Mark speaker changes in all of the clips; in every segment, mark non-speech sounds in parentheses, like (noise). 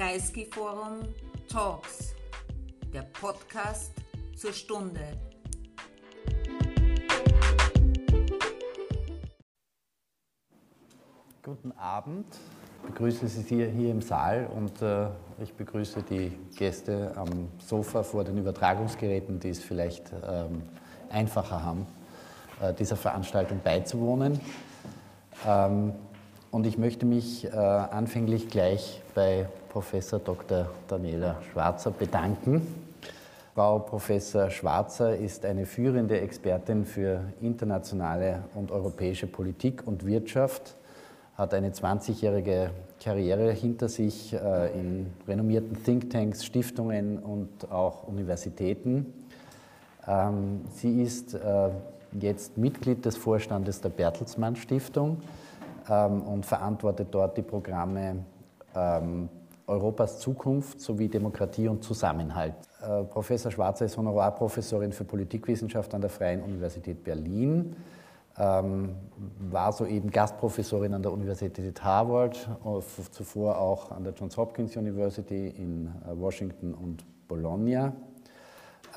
Speaker 1: Kreisky Forum Talks, der Podcast zur Stunde.
Speaker 2: Guten Abend. Ich begrüße Sie hier, hier im Saal und äh, ich begrüße die Gäste am Sofa vor den Übertragungsgeräten, die es vielleicht ähm, einfacher haben, äh, dieser Veranstaltung beizuwohnen. Ähm, und ich möchte mich äh, anfänglich gleich bei Professor Dr. Daniela Schwarzer bedanken. Frau Professor Schwarzer ist eine führende Expertin für internationale und europäische Politik und Wirtschaft, hat eine 20-jährige Karriere hinter sich äh, in renommierten Thinktanks, Stiftungen und auch Universitäten. Ähm, sie ist äh, jetzt Mitglied des Vorstandes der Bertelsmann Stiftung und verantwortet dort die Programme ähm, Europas Zukunft sowie Demokratie und Zusammenhalt. Äh, Professor Schwarzer ist Honorarprofessorin für Politikwissenschaft an der Freien Universität Berlin, ähm, war soeben Gastprofessorin an der Universität Harvard, äh, zuvor auch an der Johns Hopkins University in äh, Washington und Bologna.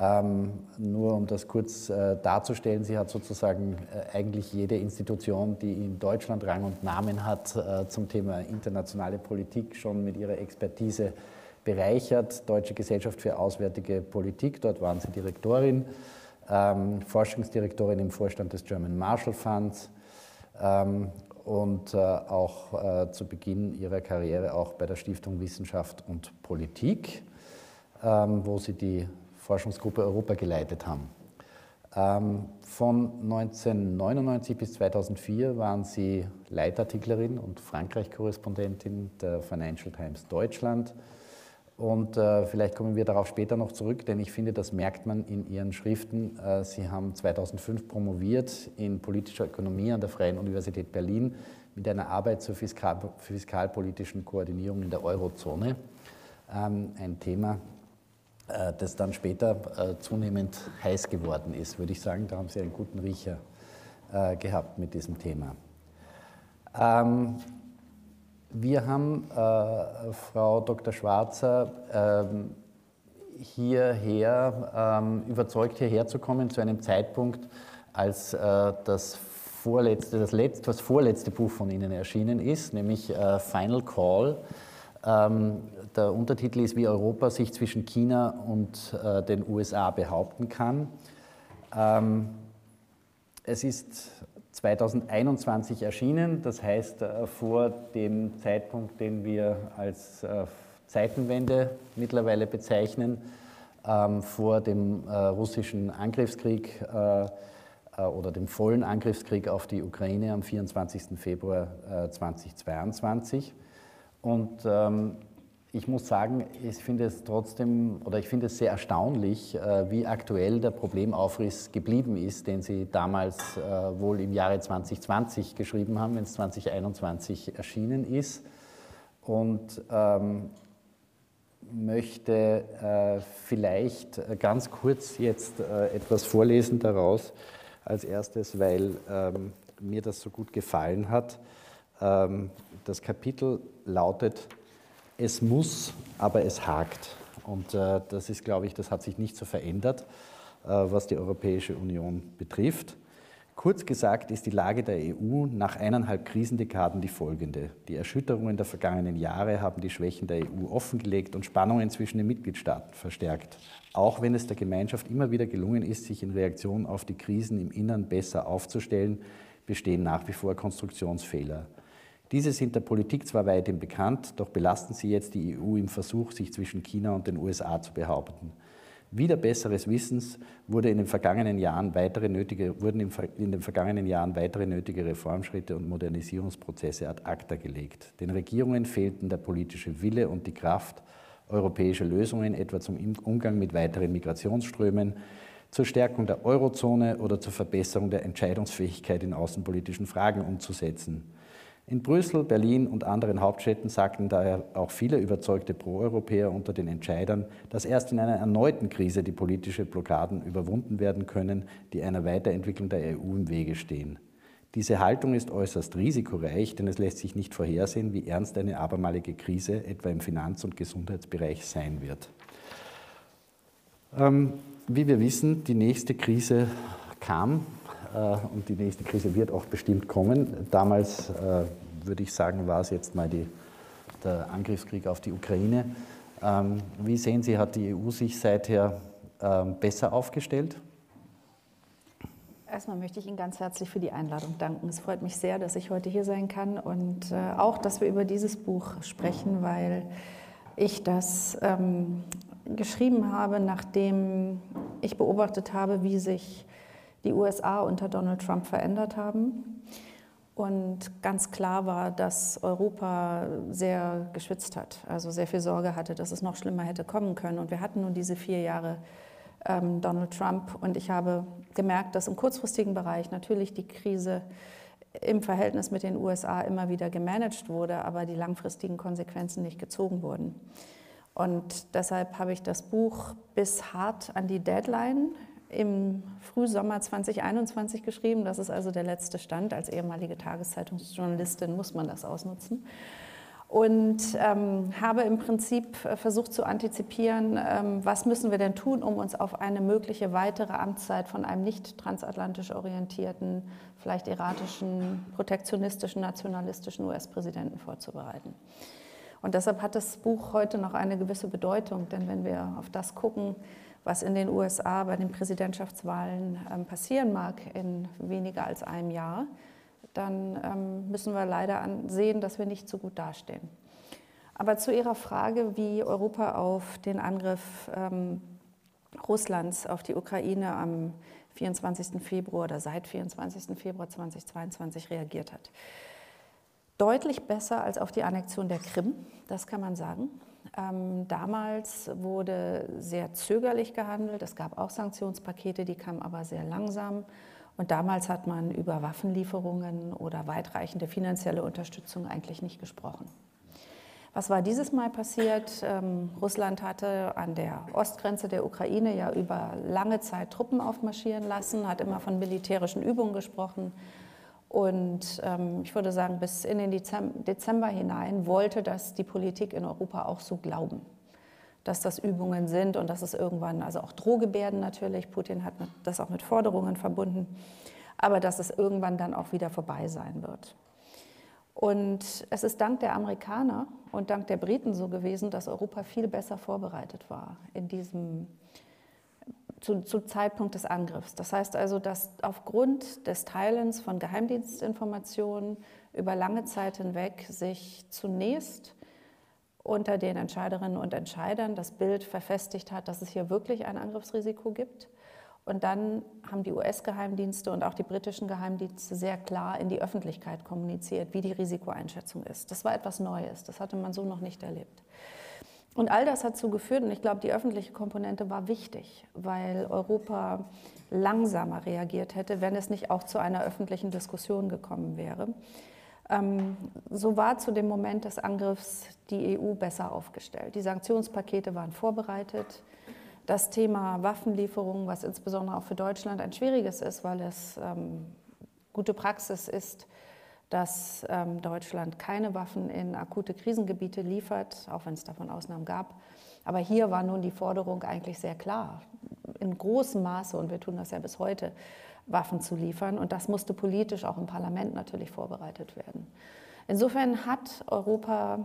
Speaker 2: Ähm, nur um das kurz äh, darzustellen, sie hat sozusagen äh, eigentlich jede Institution, die in Deutschland Rang und Namen hat, äh, zum Thema internationale Politik schon mit ihrer Expertise bereichert. Deutsche Gesellschaft für Auswärtige Politik, dort waren sie Direktorin, ähm, Forschungsdirektorin im Vorstand des German Marshall Funds ähm, und äh, auch äh, zu Beginn ihrer Karriere auch bei der Stiftung Wissenschaft und Politik, ähm, wo sie die Forschungsgruppe Europa geleitet haben. Ähm, von 1999 bis 2004 waren Sie Leitartiklerin und Frankreich-Korrespondentin der Financial Times Deutschland. Und äh, vielleicht kommen wir darauf später noch zurück, denn ich finde, das merkt man in Ihren Schriften. Äh, Sie haben 2005 promoviert in politischer Ökonomie an der Freien Universität Berlin mit einer Arbeit zur fiskal fiskalpolitischen Koordinierung in der Eurozone. Ähm, ein Thema, das dann später äh, zunehmend heiß geworden ist, würde ich sagen. Da haben Sie einen guten Riecher äh, gehabt mit diesem Thema. Ähm, wir haben Frau Dr. Schwarzer ähm, hierher, ähm, überzeugt hierher zu kommen zu einem Zeitpunkt, als das vorletzte, das, letzte, das vorletzte Buch von Ihnen erschienen ist, nämlich Final Call der Untertitel ist, wie Europa sich zwischen China und äh, den USA behaupten kann. Ähm, es ist 2021 erschienen, das heißt äh, vor dem Zeitpunkt, den wir als äh, Zeitenwende mittlerweile bezeichnen, ähm, vor dem russischen Angriffskrieg oder dem vollen Angriffskrieg auf die Ukraine am 24. Februar 2022. Und ähm, ich muss sagen, ich finde es trotzdem oder ich finde es sehr erstaunlich, äh, wie aktuell der Problemaufriss geblieben ist, den Sie damals äh, wohl im Jahre 2020 geschrieben haben, wenn es 2021 erschienen ist. Und ähm, möchte äh, vielleicht ganz kurz jetzt äh, etwas vorlesen daraus als erstes, weil ähm, mir das so gut gefallen hat. Ähm, das Kapitel lautet, es muss, aber es hakt. Und äh, das ist, glaube ich, das hat sich nicht so verändert, äh, was die Europäische Union betrifft. Kurz gesagt ist die Lage der EU nach eineinhalb Krisendekaden die folgende. Die Erschütterungen der vergangenen Jahre haben die Schwächen der EU offengelegt und Spannungen zwischen den Mitgliedstaaten verstärkt. Auch wenn es der Gemeinschaft immer wieder gelungen ist, sich in Reaktion auf die Krisen im Innern besser aufzustellen, bestehen nach wie vor Konstruktionsfehler. Diese sind der Politik zwar weithin bekannt, doch belasten sie jetzt die EU im Versuch, sich zwischen China und den USA zu behaupten. Wieder besseres Wissens wurde in den vergangenen Jahren weitere nötige, wurden in den vergangenen Jahren weitere nötige Reformschritte und Modernisierungsprozesse ad acta gelegt. Den Regierungen fehlten der politische Wille und die Kraft, europäische Lösungen etwa zum Umgang mit weiteren Migrationsströmen, zur Stärkung der Eurozone oder zur Verbesserung der Entscheidungsfähigkeit in außenpolitischen Fragen umzusetzen. In Brüssel, Berlin und anderen Hauptstädten sagten daher auch viele überzeugte Proeuropäer unter den Entscheidern, dass erst in einer erneuten Krise die politischen Blockaden überwunden werden können, die einer Weiterentwicklung der EU im Wege stehen. Diese Haltung ist äußerst risikoreich, denn es lässt sich nicht vorhersehen, wie ernst eine abermalige Krise etwa im Finanz- und Gesundheitsbereich sein wird. Ähm, wie wir wissen, die nächste Krise kam und die nächste Krise wird auch bestimmt kommen. Damals, äh, würde ich sagen, war es jetzt mal die, der Angriffskrieg auf die Ukraine. Ähm, wie sehen Sie, hat die EU sich seither ähm, besser aufgestellt?
Speaker 3: Erstmal möchte ich Ihnen ganz herzlich für die Einladung danken. Es freut mich sehr, dass ich heute hier sein kann und äh, auch, dass wir über dieses Buch sprechen, weil ich das ähm, geschrieben habe, nachdem ich beobachtet habe, wie sich die USA unter Donald Trump verändert haben. Und ganz klar war, dass Europa sehr geschwitzt hat, also sehr viel Sorge hatte, dass es noch schlimmer hätte kommen können. Und wir hatten nun diese vier Jahre ähm, Donald Trump. Und ich habe gemerkt, dass im kurzfristigen Bereich natürlich die Krise im Verhältnis mit den USA immer wieder gemanagt wurde, aber die langfristigen Konsequenzen nicht gezogen wurden. Und deshalb habe ich das Buch bis hart an die Deadline im Frühsommer 2021 geschrieben. Das ist also der letzte Stand. Als ehemalige Tageszeitungsjournalistin muss man das ausnutzen und ähm, habe im Prinzip äh, versucht zu antizipieren, ähm, was müssen wir denn tun, um uns auf eine mögliche weitere Amtszeit von einem nicht transatlantisch orientierten, vielleicht erratischen, protektionistischen, nationalistischen US-Präsidenten vorzubereiten. Und deshalb hat das Buch heute noch eine gewisse Bedeutung, denn wenn wir auf das gucken, was in den USA bei den Präsidentschaftswahlen ähm, passieren mag in weniger als einem Jahr, dann ähm, müssen wir leider sehen, dass wir nicht so gut dastehen. Aber zu Ihrer Frage, wie Europa auf den Angriff ähm, Russlands auf die Ukraine am 24. Februar oder seit 24. Februar 2022 reagiert hat. Deutlich besser als auf die Annexion der Krim, das kann man sagen. Ähm, damals wurde sehr zögerlich gehandelt. Es gab auch Sanktionspakete, die kamen aber sehr langsam. Und damals hat man über Waffenlieferungen oder weitreichende finanzielle Unterstützung eigentlich nicht gesprochen. Was war dieses Mal passiert? Ähm, Russland hatte an der Ostgrenze der Ukraine ja über lange Zeit Truppen aufmarschieren lassen, hat immer von militärischen Übungen gesprochen. Und ähm, ich würde sagen, bis in den Dezember hinein wollte das die Politik in Europa auch so glauben dass das Übungen sind und dass es irgendwann, also auch Drohgebärden natürlich, Putin hat das auch mit Forderungen verbunden, aber dass es irgendwann dann auch wieder vorbei sein wird. Und es ist dank der Amerikaner und dank der Briten so gewesen, dass Europa viel besser vorbereitet war in diesem zu, zu Zeitpunkt des Angriffs. Das heißt also, dass aufgrund des Teilens von Geheimdienstinformationen über lange Zeit hinweg sich zunächst unter den Entscheiderinnen und Entscheidern das Bild verfestigt hat, dass es hier wirklich ein Angriffsrisiko gibt. Und dann haben die US-Geheimdienste und auch die britischen Geheimdienste sehr klar in die Öffentlichkeit kommuniziert, wie die Risikoeinschätzung ist. Das war etwas Neues, das hatte man so noch nicht erlebt. Und all das hat dazu geführt, und ich glaube, die öffentliche Komponente war wichtig, weil Europa langsamer reagiert hätte, wenn es nicht auch zu einer öffentlichen Diskussion gekommen wäre. Ähm, so war zu dem Moment des Angriffs die EU besser aufgestellt. Die Sanktionspakete waren vorbereitet. Das Thema Waffenlieferungen, was insbesondere auch für Deutschland ein schwieriges ist, weil es ähm, gute Praxis ist, dass ähm, Deutschland keine Waffen in akute Krisengebiete liefert, auch wenn es davon Ausnahmen gab. Aber hier war nun die Forderung eigentlich sehr klar, in großem Maße, und wir tun das ja bis heute, Waffen zu liefern. Und das musste politisch auch im Parlament natürlich vorbereitet werden. Insofern hat Europa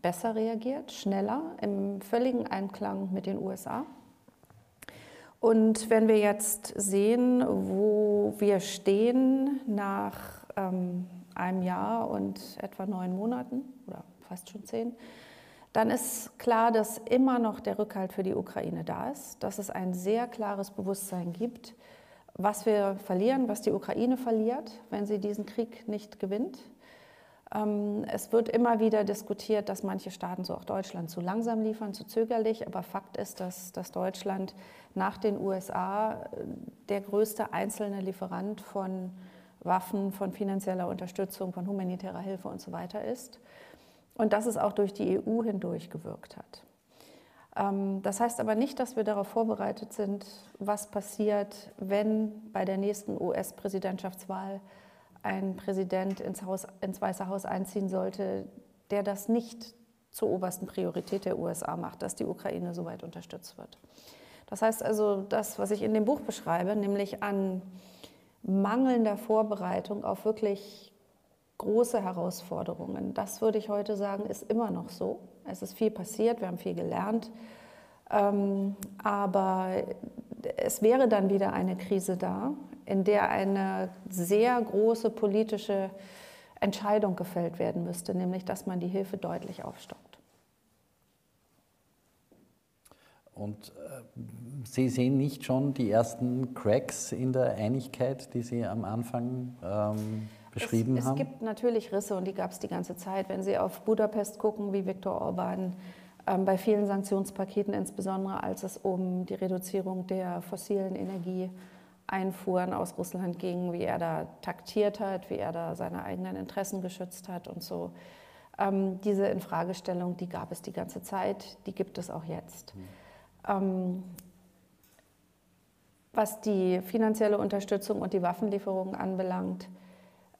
Speaker 3: besser reagiert, schneller, im völligen Einklang mit den USA. Und wenn wir jetzt sehen, wo wir stehen nach ähm, einem Jahr und etwa neun Monaten oder fast schon zehn, dann ist klar, dass immer noch der Rückhalt für die Ukraine da ist, dass es ein sehr klares Bewusstsein gibt, was wir verlieren, was die Ukraine verliert, wenn sie diesen Krieg nicht gewinnt. Ähm, es wird immer wieder diskutiert, dass manche Staaten, so auch Deutschland, zu langsam liefern, zu zögerlich. Aber Fakt ist, dass, dass Deutschland nach den USA äh, der größte einzelne Lieferant von Waffen, von finanzieller Unterstützung, von humanitärer Hilfe und so weiter ist. Und dass es auch durch die EU hindurch gewirkt hat. Ähm, das heißt aber nicht, dass wir darauf vorbereitet sind, was passiert, wenn bei der nächsten US-Präsidentschaftswahl ein Präsident ins, Haus, ins Weiße Haus einziehen sollte, der das nicht zur obersten Priorität der USA macht, dass die Ukraine so weit unterstützt wird. Das heißt also, das, was ich in dem Buch beschreibe, nämlich an mangelnder Vorbereitung auf wirklich große Herausforderungen, das würde ich heute sagen, ist immer noch so. Es ist viel passiert, wir haben viel gelernt, ähm, aber es wäre dann wieder eine Krise da, in der eine sehr große politische Entscheidung gefällt werden müsste, nämlich dass man die Hilfe deutlich aufstockt.
Speaker 2: Und äh, Sie sehen nicht schon die ersten Cracks in der Einigkeit, die Sie am Anfang ähm, beschrieben
Speaker 3: es,
Speaker 2: haben?
Speaker 3: Es gibt natürlich Risse und die gab es die ganze Zeit. Wenn Sie auf Budapest gucken, wie Viktor Orban ähm, bei vielen Sanktionspaketen, insbesondere als es um die Reduzierung der fossilen Energieeinfuhren aus Russland ging, wie er da taktiert hat, wie er da seine eigenen Interessen geschützt hat und so. Ähm, diese Infragestellung, die gab es die ganze Zeit, die gibt es auch jetzt. Mhm. Ähm, was die finanzielle Unterstützung und die Waffenlieferungen anbelangt,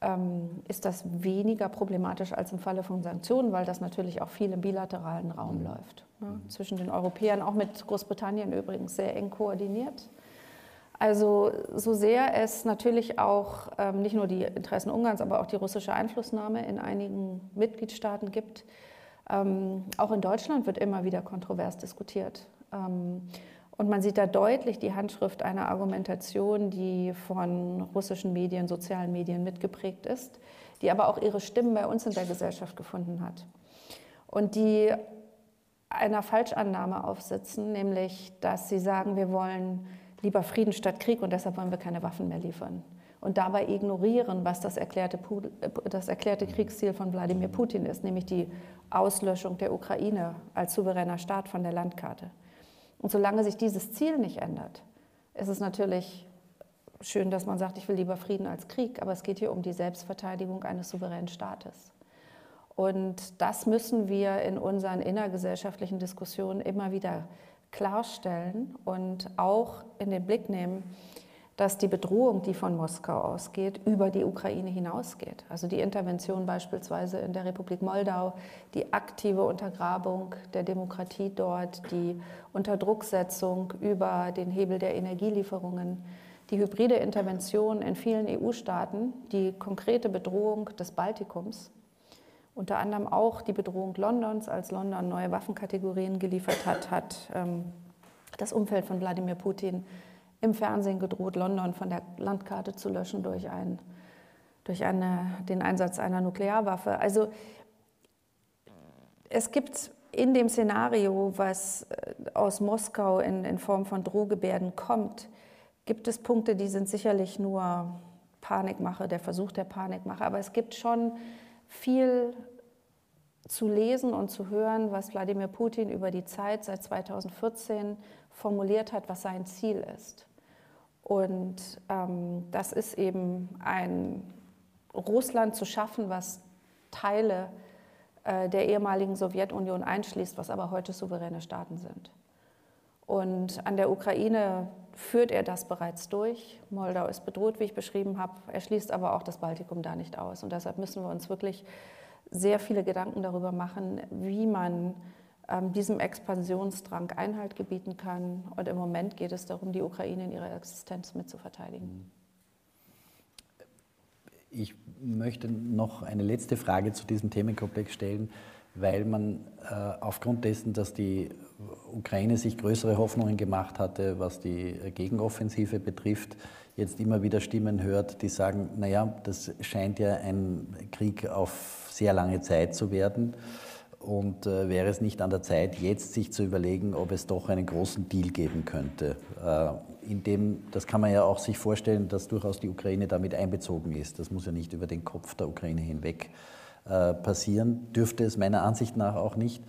Speaker 3: ähm, ist das weniger problematisch als im Falle von Sanktionen, weil das natürlich auch viel im bilateralen Raum mhm. läuft. Ne? Zwischen den Europäern, auch mit Großbritannien übrigens sehr eng koordiniert. Also so sehr es natürlich auch ähm, nicht nur die Interessen Ungarns, aber auch die russische Einflussnahme in einigen Mitgliedstaaten gibt, ähm, auch in Deutschland wird immer wieder kontrovers diskutiert. Ähm, und man sieht da deutlich die Handschrift einer Argumentation, die von russischen Medien, sozialen Medien mitgeprägt ist, die aber auch ihre Stimmen bei uns in der Gesellschaft gefunden hat. Und die einer Falschannahme aufsitzen, nämlich dass sie sagen, wir wollen lieber Frieden statt Krieg und deshalb wollen wir keine Waffen mehr liefern. Und dabei ignorieren, was das erklärte, das erklärte Kriegsziel von Wladimir Putin ist, nämlich die Auslöschung der Ukraine als souveräner Staat von der Landkarte. Und solange sich dieses Ziel nicht ändert, ist es natürlich schön, dass man sagt, ich will lieber Frieden als Krieg, aber es geht hier um die Selbstverteidigung eines souveränen Staates. Und das müssen wir in unseren innergesellschaftlichen Diskussionen immer wieder klarstellen und auch in den Blick nehmen, dass die Bedrohung, die von Moskau ausgeht, über die Ukraine hinausgeht. Also die Intervention beispielsweise in der Republik Moldau, die aktive Untergrabung der Demokratie dort, die Unterdrucksetzung über den Hebel der Energielieferungen, die hybride Intervention in vielen EU-Staaten, die konkrete Bedrohung des Baltikums, unter anderem auch die Bedrohung Londons, als London neue Waffenkategorien geliefert hat, hat ähm, das Umfeld von Wladimir Putin im Fernsehen gedroht, London von der Landkarte zu löschen durch, ein, durch eine, den Einsatz einer Nuklearwaffe. Also es gibt in dem Szenario, was äh, aus Moskau in, in Form von Drohgebärden kommt, gibt es Punkte, die sind sicherlich nur Panikmache, der Versuch der Panikmache, aber es gibt schon viel zu lesen und zu hören, was Wladimir Putin über die Zeit seit 2014 formuliert hat, was sein Ziel ist. Und ähm, das ist eben ein Russland zu schaffen, was Teile äh, der ehemaligen Sowjetunion einschließt, was aber heute souveräne Staaten sind. Und an der Ukraine führt er das bereits durch. Moldau ist bedroht, wie ich beschrieben habe. Er schließt aber auch das Baltikum da nicht aus. Und deshalb müssen wir uns wirklich sehr viele Gedanken darüber machen, wie man diesem Expansionsdrang Einhalt gebieten kann. Und im Moment geht es darum, die Ukraine in ihrer Existenz mit zu verteidigen.
Speaker 2: Ich möchte noch eine letzte Frage zu diesem Themenkomplex stellen, weil man äh, aufgrund dessen, dass die Ukraine sich größere Hoffnungen gemacht hatte, was die Gegenoffensive betrifft, jetzt immer wieder Stimmen hört, die sagen, naja, das scheint ja ein Krieg auf sehr lange Zeit zu werden. Und äh, wäre es nicht an der Zeit, jetzt sich zu überlegen, ob es doch einen großen Deal geben könnte? Äh, in dem, das kann man ja auch sich vorstellen, dass durchaus die Ukraine damit einbezogen ist. Das muss ja nicht über den Kopf der Ukraine hinweg äh, passieren, dürfte es meiner Ansicht nach auch nicht.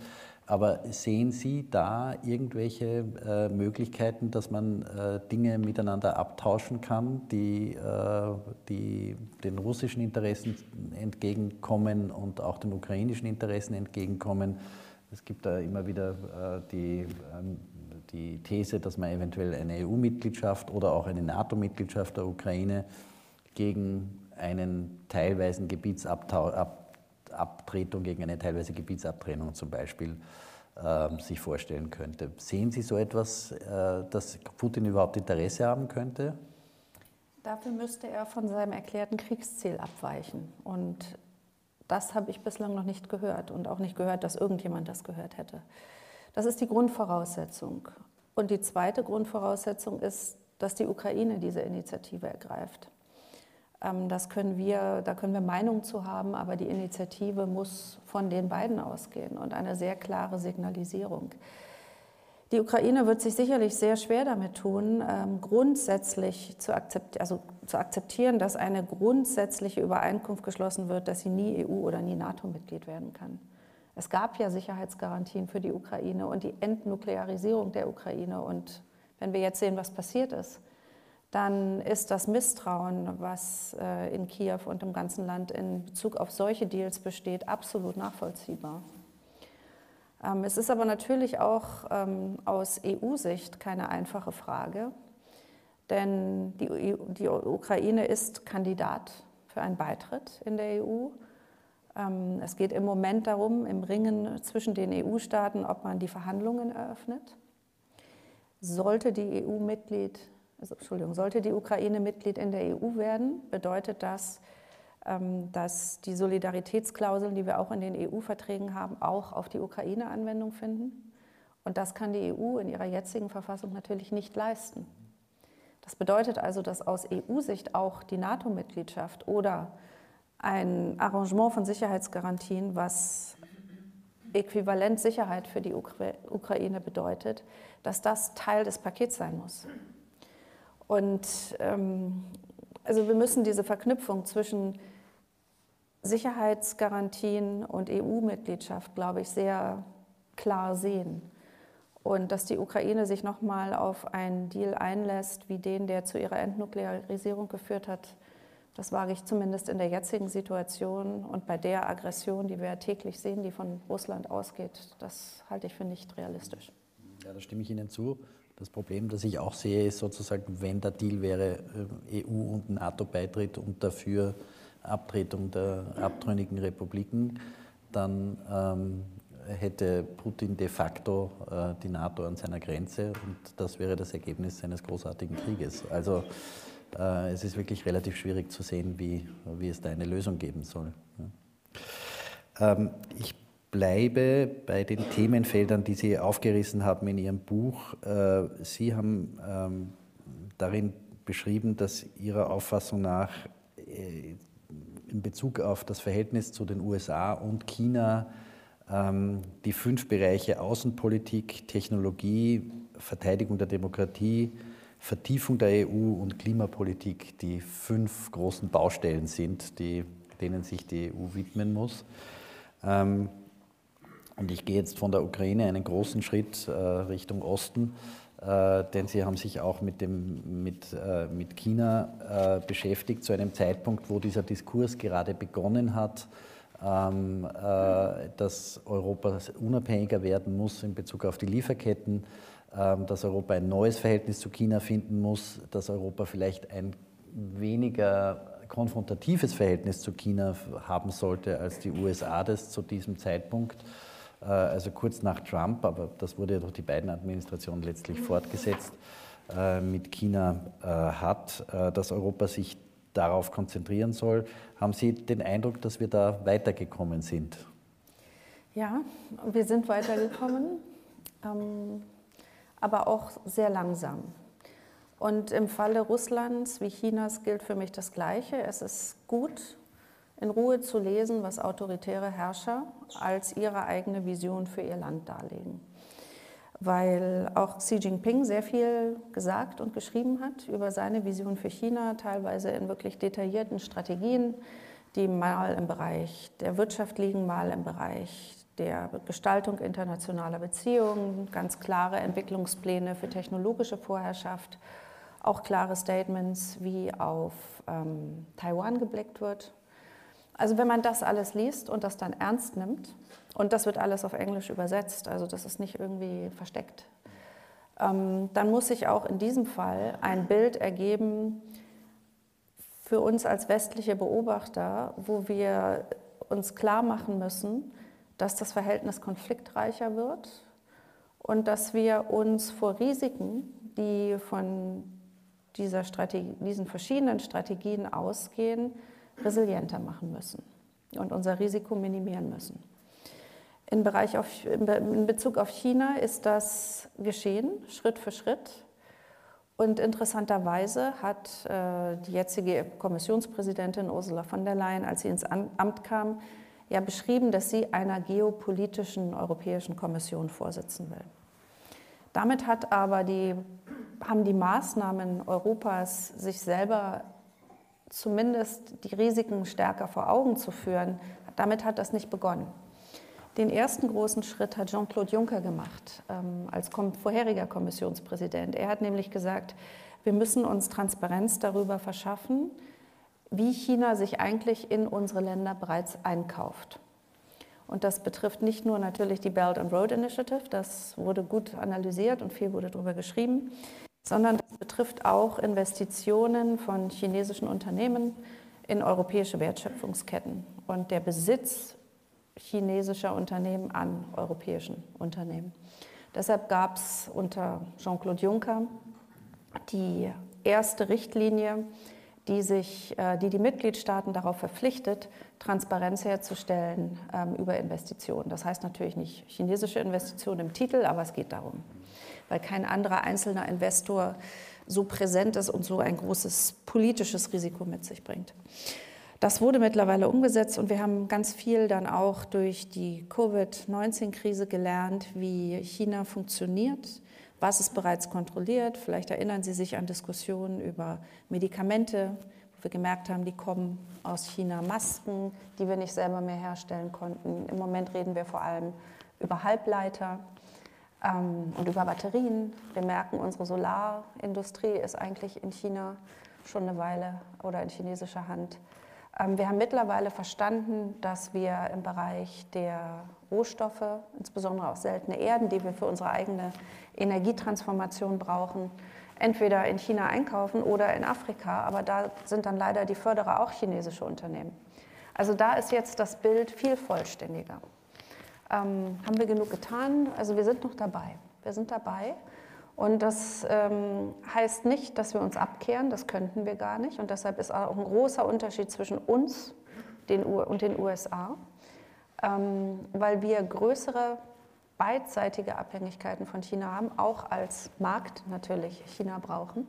Speaker 2: Aber sehen Sie da irgendwelche äh, Möglichkeiten, dass man äh, Dinge miteinander abtauschen kann, die, äh, die den russischen Interessen entgegenkommen und auch den ukrainischen Interessen entgegenkommen? Es gibt da immer wieder äh, die, ähm, die These, dass man eventuell eine EU-Mitgliedschaft oder auch eine NATO-Mitgliedschaft der Ukraine gegen einen teilweisen Gebietsabtretung, gegen eine teilweise Gebietsabtrennung zum Beispiel äh, sich vorstellen könnte. Sehen Sie so etwas, äh, dass Putin überhaupt Interesse haben könnte?
Speaker 3: Dafür müsste er von seinem erklärten Kriegsziel abweichen. Und das habe ich bislang noch nicht gehört und auch nicht gehört, dass irgendjemand das gehört hätte. Das ist die Grundvoraussetzung. Und die zweite Grundvoraussetzung ist, dass die Ukraine diese Initiative ergreift. Ähm, das können wir, da können wir Meinung zu haben, aber die Initiative muss von den beiden ausgehen und eine sehr klare Signalisierung. Die Ukraine wird sich sicherlich sehr schwer damit tun, ähm, grundsätzlich zu, akzept also zu akzeptieren, dass eine grundsätzliche Übereinkunft geschlossen wird, dass sie nie EU- oder nie NATO-Mitglied werden kann. Es gab ja Sicherheitsgarantien für die Ukraine und die Entnuklearisierung der Ukraine. Und wenn wir jetzt sehen, was passiert ist, dann ist das Misstrauen, was äh, in Kiew und im ganzen Land in Bezug auf solche Deals besteht, absolut nachvollziehbar. Ähm, es ist aber natürlich auch ähm, aus EU-Sicht keine einfache Frage, denn die, die Ukraine ist Kandidat für einen Beitritt in der EU. Ähm, es geht im Moment darum, im Ringen zwischen den EU-Staaten, ob man die Verhandlungen eröffnet. Sollte die EU Mitglied, also, Entschuldigung, sollte die Ukraine Mitglied in der EU werden, bedeutet das, ähm, dass die Solidaritätsklauseln, die wir auch in den EU-Verträgen haben, auch auf die Ukraine Anwendung finden. Und das kann die EU in ihrer jetzigen Verfassung natürlich nicht leisten. Das bedeutet also, dass aus EU-Sicht auch die NATO-Mitgliedschaft oder ein Arrangement von Sicherheitsgarantien, was äquivalent Sicherheit für die Ukraine bedeutet, dass das Teil des Pakets sein muss. Und ähm, also wir müssen diese Verknüpfung zwischen Sicherheitsgarantien und EU-Mitgliedschaft, glaube ich, sehr klar sehen. Und dass die Ukraine sich nochmal auf einen Deal einlässt, wie den, der zu ihrer Entnuklearisierung geführt hat, das wage ich zumindest in der jetzigen Situation und bei der Aggression, die wir täglich sehen, die von Russland ausgeht, das halte ich für nicht realistisch.
Speaker 2: Ja, da stimme ich Ihnen zu. Das Problem, das ich auch sehe, ist sozusagen, wenn der Deal wäre, äh, EU und NATO-Beitritt und dafür Abtretung der abtrünnigen Republiken, dann ähm, hätte Putin de facto äh, die NATO an seiner Grenze und das wäre das Ergebnis seines großartigen Krieges. Also äh, es ist wirklich relativ schwierig zu sehen, wie, wie es da eine Lösung geben soll. Ähm, ich bleibe bei den Themenfeldern, die Sie aufgerissen haben in Ihrem Buch. Äh, Sie haben ähm, darin beschrieben, dass Ihrer Auffassung nach äh, in Bezug auf das Verhältnis zu den USA und China ähm, die fünf Bereiche Außenpolitik, Technologie, Verteidigung der Demokratie, Vertiefung der EU und Klimapolitik die fünf großen Baustellen sind, die, denen sich die EU widmen muss. Ähm, und ich gehe jetzt von der Ukraine einen großen Schritt äh, Richtung Osten, äh, denn Sie haben sich auch mit, dem, mit, äh, mit China beschäftigt, zu einem Zeitpunkt, wo dieser Diskurs gerade begonnen hat, ähm, dass Europa unabhängiger werden muss in Bezug auf die Lieferketten ähm, dass Europa ein neues Verhältnis zu China finden muss, dass Europa vielleicht ein weniger konfrontatives Verhältnis zu China haben sollte, als die USA das zu diesem Zeitpunkt, äh, also kurz nach Trump, aber das wurde ja durch die beiden Administrationen letztlich fortgesetzt, äh, mit China äh, hat, dass Europa sich darauf konzentrieren soll. Haben Sie den Eindruck, dass wir da weitergekommen sind?
Speaker 3: Ja, wir sind weitergekommen. Ähm, aber auch sehr langsam. Und im Falle Russlands wie Chinas gilt für mich das Gleiche. Es ist gut, in Ruhe zu lesen, was autoritäre Herrscher als ihre eigene Vision für ihr Land darlegen. Weil auch Xi Jinping sehr viel gesagt und geschrieben hat über seine Vision für China, teilweise in wirklich detaillierten Strategien, die mal im Bereich der Wirtschaft liegen, mal im Bereich der Gestaltung internationaler Beziehungen, ganz klare Entwicklungspläne für technologische Vorherrschaft, auch klare Statements, wie auf ähm, Taiwan geblickt wird. Also wenn man das alles liest und das dann ernst nimmt, und das wird alles auf Englisch übersetzt, also das ist nicht irgendwie versteckt, ähm, dann muss sich auch in diesem Fall ein Bild ergeben für uns als westliche Beobachter, wo wir uns klar machen müssen, dass das Verhältnis konfliktreicher wird und dass wir uns vor Risiken, die von dieser Strategie, diesen verschiedenen Strategien ausgehen, resilienter machen müssen und unser Risiko minimieren müssen. In, Bereich auf, in Bezug auf China ist das geschehen, Schritt für Schritt. Und interessanterweise hat äh, die jetzige Kommissionspräsidentin Ursula von der Leyen, als sie ins Amt kam, ja beschrieben, dass sie einer geopolitischen Europäischen Kommission vorsitzen will. Damit hat aber die, haben die Maßnahmen Europas, sich selber zumindest die Risiken stärker vor Augen zu führen, damit hat das nicht begonnen. Den ersten großen Schritt hat Jean-Claude Juncker gemacht ähm, als vorheriger Kommissionspräsident. Er hat nämlich gesagt, wir müssen uns Transparenz darüber verschaffen, wie China sich eigentlich in unsere Länder bereits einkauft. Und das betrifft nicht nur natürlich die Belt and Road Initiative, das wurde gut analysiert und viel wurde darüber geschrieben, sondern das betrifft auch Investitionen von chinesischen Unternehmen in europäische Wertschöpfungsketten und der Besitz chinesischer Unternehmen an europäischen Unternehmen. Deshalb gab es unter Jean-Claude Juncker die erste Richtlinie, die, sich, äh, die die Mitgliedstaaten darauf verpflichtet, Transparenz herzustellen ähm, über Investitionen. Das heißt natürlich nicht chinesische Investitionen im Titel, aber es geht darum, weil kein anderer einzelner Investor so präsent ist und so ein großes politisches Risiko mit sich bringt. Das wurde mittlerweile umgesetzt und wir haben ganz viel dann auch durch die Covid-19-Krise gelernt, wie China funktioniert, was es bereits kontrolliert. Vielleicht erinnern Sie sich an Diskussionen über Medikamente, wo wir gemerkt haben, die kommen aus China, Masken, die wir nicht selber mehr herstellen konnten. Im Moment reden wir vor allem über Halbleiter und über Batterien. Wir merken, unsere Solarindustrie ist eigentlich in China schon eine Weile oder in chinesischer Hand. Ähm, wir haben mittlerweile verstanden, dass wir im Bereich der Rohstoffe, insbesondere auch seltene Erden, die wir für unsere eigene Energietransformation brauchen, entweder in China einkaufen oder in Afrika, aber da sind dann leider die Förderer auch chinesische Unternehmen. Also da ist jetzt das Bild viel vollständiger. Ähm, haben wir genug getan? Also wir sind noch dabei. Wir sind dabei. Und das ähm, heißt nicht, dass wir uns abkehren, das könnten wir gar nicht. Und deshalb ist auch ein großer Unterschied zwischen uns den und den USA, ähm, weil wir größere beidseitige Abhängigkeiten von China haben, auch als Markt natürlich China brauchen.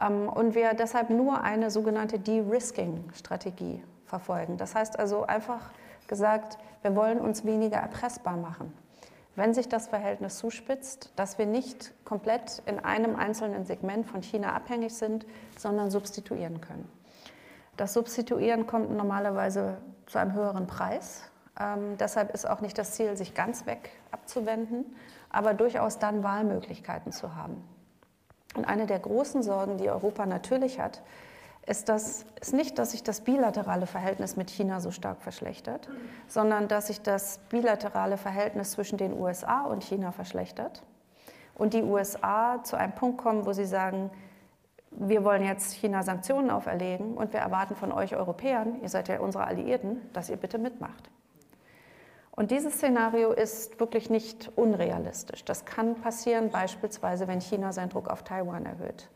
Speaker 3: Ähm, und wir deshalb nur eine sogenannte De-Risking-Strategie verfolgen. Das heißt also einfach gesagt, wir wollen uns weniger erpressbar machen wenn sich das Verhältnis zuspitzt, dass wir nicht komplett in einem einzelnen Segment von China abhängig sind, sondern substituieren können. Das Substituieren kommt normalerweise zu einem höheren Preis. Ähm, deshalb ist auch nicht das Ziel, sich ganz weg abzuwenden, aber durchaus dann Wahlmöglichkeiten zu haben. Und eine der großen Sorgen, die Europa natürlich hat, ist, das, ist nicht, dass sich das bilaterale Verhältnis mit China so stark verschlechtert, sondern dass sich das bilaterale Verhältnis zwischen den USA und China verschlechtert und die USA zu einem Punkt kommen, wo sie sagen, wir wollen jetzt China Sanktionen auferlegen und wir erwarten von euch Europäern, ihr seid ja unsere Alliierten, dass ihr bitte mitmacht. Und dieses Szenario ist wirklich nicht unrealistisch. Das kann passieren, beispielsweise wenn China seinen Druck auf Taiwan erhöht.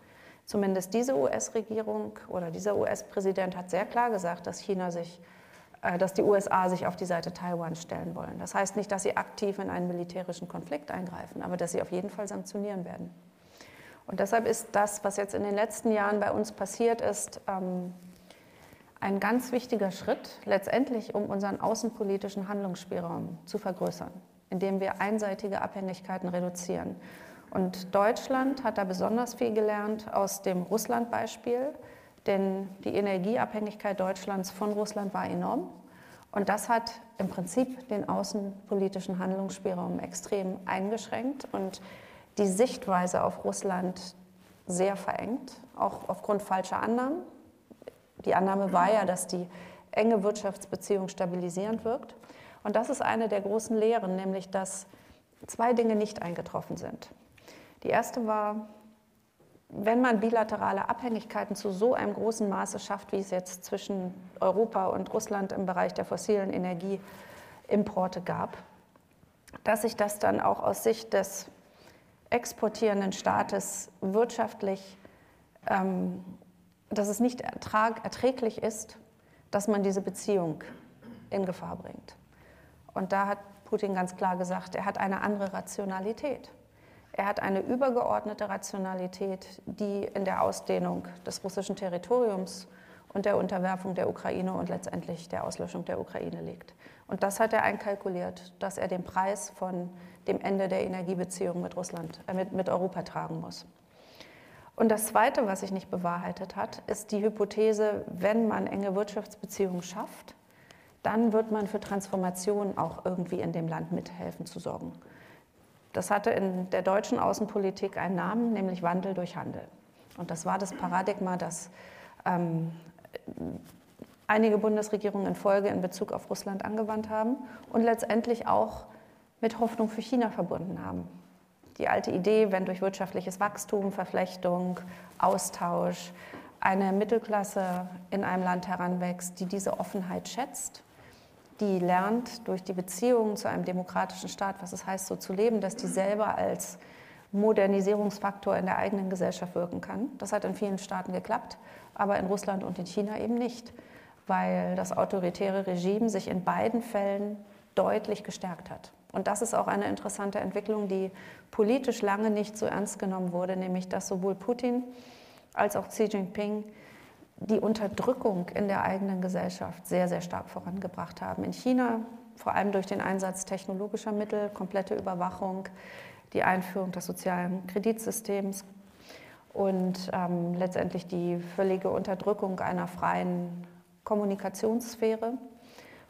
Speaker 3: Zumindest diese US-Regierung oder dieser US-Präsident hat sehr klar gesagt, dass China sich, äh, dass die USA sich auf die Seite Taiwan stellen wollen. Das heißt nicht, dass sie aktiv in einen militärischen Konflikt eingreifen, aber dass sie auf jeden Fall sanktionieren werden. Und deshalb ist das, was jetzt in den letzten Jahren bei uns passiert ist, ähm, ein ganz wichtiger Schritt, letztendlich um unseren außenpolitischen Handlungsspielraum zu vergrößern, indem wir einseitige Abhängigkeiten reduzieren. Und Deutschland hat da besonders viel gelernt aus dem Russland-Beispiel, denn die Energieabhängigkeit Deutschlands von Russland war enorm. Und das hat im Prinzip den außenpolitischen Handlungsspielraum extrem eingeschränkt und die Sichtweise auf Russland sehr verengt, auch aufgrund falscher Annahmen. Die Annahme war ja, dass die enge Wirtschaftsbeziehung stabilisierend wirkt. Und das ist eine der großen Lehren, nämlich dass zwei Dinge nicht eingetroffen sind. Die erste war, wenn man bilaterale Abhängigkeiten zu so einem großen Maße schafft, wie es jetzt zwischen Europa und Russland im Bereich der fossilen Energieimporte gab, dass sich das dann auch aus Sicht des exportierenden Staates wirtschaftlich, ähm, dass es nicht ertrag, erträglich ist, dass man diese Beziehung in Gefahr bringt. Und da hat Putin ganz klar gesagt, er hat eine andere Rationalität. Er hat eine übergeordnete Rationalität, die in der Ausdehnung des russischen Territoriums und der Unterwerfung der Ukraine und letztendlich der Auslöschung der Ukraine liegt. Und das hat er einkalkuliert, dass er den Preis von dem Ende der Energiebeziehungen mit Russland, äh, mit, mit Europa tragen muss. Und das Zweite, was sich nicht bewahrheitet hat, ist die Hypothese, wenn man enge Wirtschaftsbeziehungen schafft, dann wird man für Transformation auch irgendwie in dem Land mithelfen zu sorgen. Das hatte in der deutschen Außenpolitik einen Namen, nämlich Wandel durch Handel. Und das war das Paradigma, das ähm, einige Bundesregierungen in Folge in Bezug auf Russland angewandt haben und letztendlich auch mit Hoffnung für China verbunden haben. Die alte Idee, wenn durch wirtschaftliches Wachstum, Verflechtung, Austausch eine Mittelklasse in einem Land heranwächst, die diese Offenheit schätzt die lernt durch die Beziehungen zu einem demokratischen Staat, was es heißt, so zu leben, dass die selber als Modernisierungsfaktor in der eigenen Gesellschaft wirken kann. Das hat in vielen Staaten geklappt, aber in Russland und in China eben nicht, weil das autoritäre Regime sich in beiden Fällen deutlich gestärkt hat. Und das ist auch eine interessante Entwicklung, die politisch lange nicht so ernst genommen wurde, nämlich dass sowohl Putin als auch Xi Jinping die Unterdrückung in der eigenen Gesellschaft sehr, sehr stark vorangebracht haben. In China vor allem durch den Einsatz technologischer Mittel, komplette Überwachung, die Einführung des sozialen Kreditsystems und ähm, letztendlich die völlige Unterdrückung einer freien Kommunikationssphäre.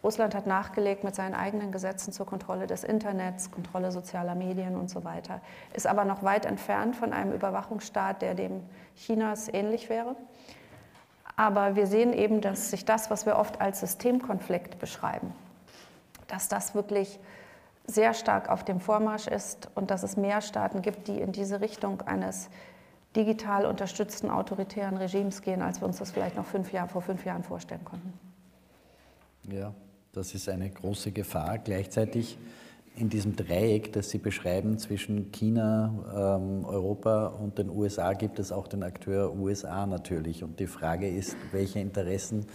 Speaker 3: Russland hat nachgelegt mit seinen eigenen Gesetzen zur Kontrolle des Internets, Kontrolle sozialer Medien und so weiter, ist aber noch weit entfernt von einem Überwachungsstaat, der dem Chinas ähnlich wäre. Aber wir sehen eben, dass sich das, was wir oft als Systemkonflikt beschreiben, dass das wirklich sehr stark auf dem Vormarsch ist und dass es mehr Staaten gibt, die in diese Richtung eines digital unterstützten autoritären Regimes gehen, als wir uns das vielleicht noch fünf Jahre, vor fünf Jahren vorstellen konnten.
Speaker 2: Ja, das ist eine große Gefahr. Gleichzeitig in diesem Dreieck, das Sie beschreiben zwischen China, ähm, Europa und den USA, gibt es auch den Akteur USA natürlich. Und die Frage ist, welche Interessen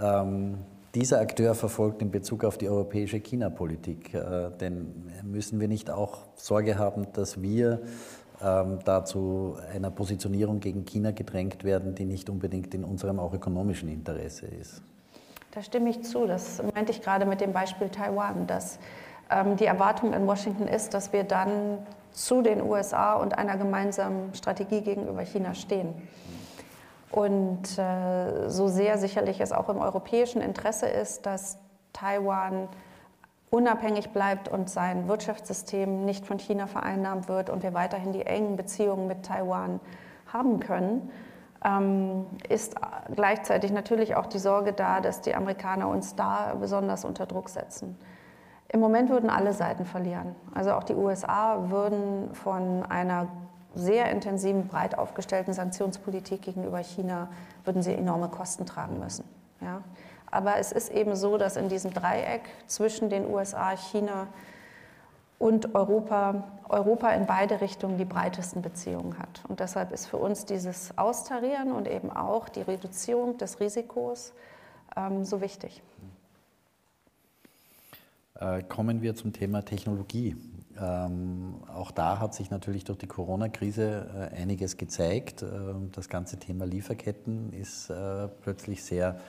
Speaker 2: ähm, dieser Akteur verfolgt in Bezug auf die europäische China-Politik. Äh, denn müssen wir nicht auch Sorge haben, dass wir ähm, dazu einer Positionierung gegen China gedrängt werden, die nicht unbedingt in unserem auch ökonomischen Interesse ist?
Speaker 3: Da stimme ich zu. Das meinte ich gerade mit dem Beispiel Taiwan, dass die Erwartung in Washington ist, dass wir dann zu den USA und einer gemeinsamen Strategie gegenüber China stehen. Und äh, so sehr sicherlich es auch im europäischen Interesse ist, dass Taiwan unabhängig bleibt und sein Wirtschaftssystem nicht von China vereinnahmt wird und wir weiterhin die engen Beziehungen mit Taiwan haben können, ähm, ist gleichzeitig natürlich auch die Sorge da, dass die Amerikaner uns da besonders unter Druck setzen. Im Moment würden alle Seiten verlieren. Also auch die USA würden von einer sehr intensiven, breit aufgestellten Sanktionspolitik gegenüber China, würden sie enorme Kosten tragen müssen. Ja? Aber es ist eben so, dass in diesem Dreieck zwischen den USA, China und Europa, Europa in beide Richtungen die breitesten Beziehungen hat. Und deshalb ist für uns dieses Austarieren und eben auch die Reduzierung des Risikos ähm, so wichtig.
Speaker 2: Äh, kommen wir zum Thema Technologie. Ähm, auch da hat sich natürlich durch die Corona-Krise äh, einiges gezeigt. Äh, das ganze Thema Lieferketten ist äh, plötzlich sehr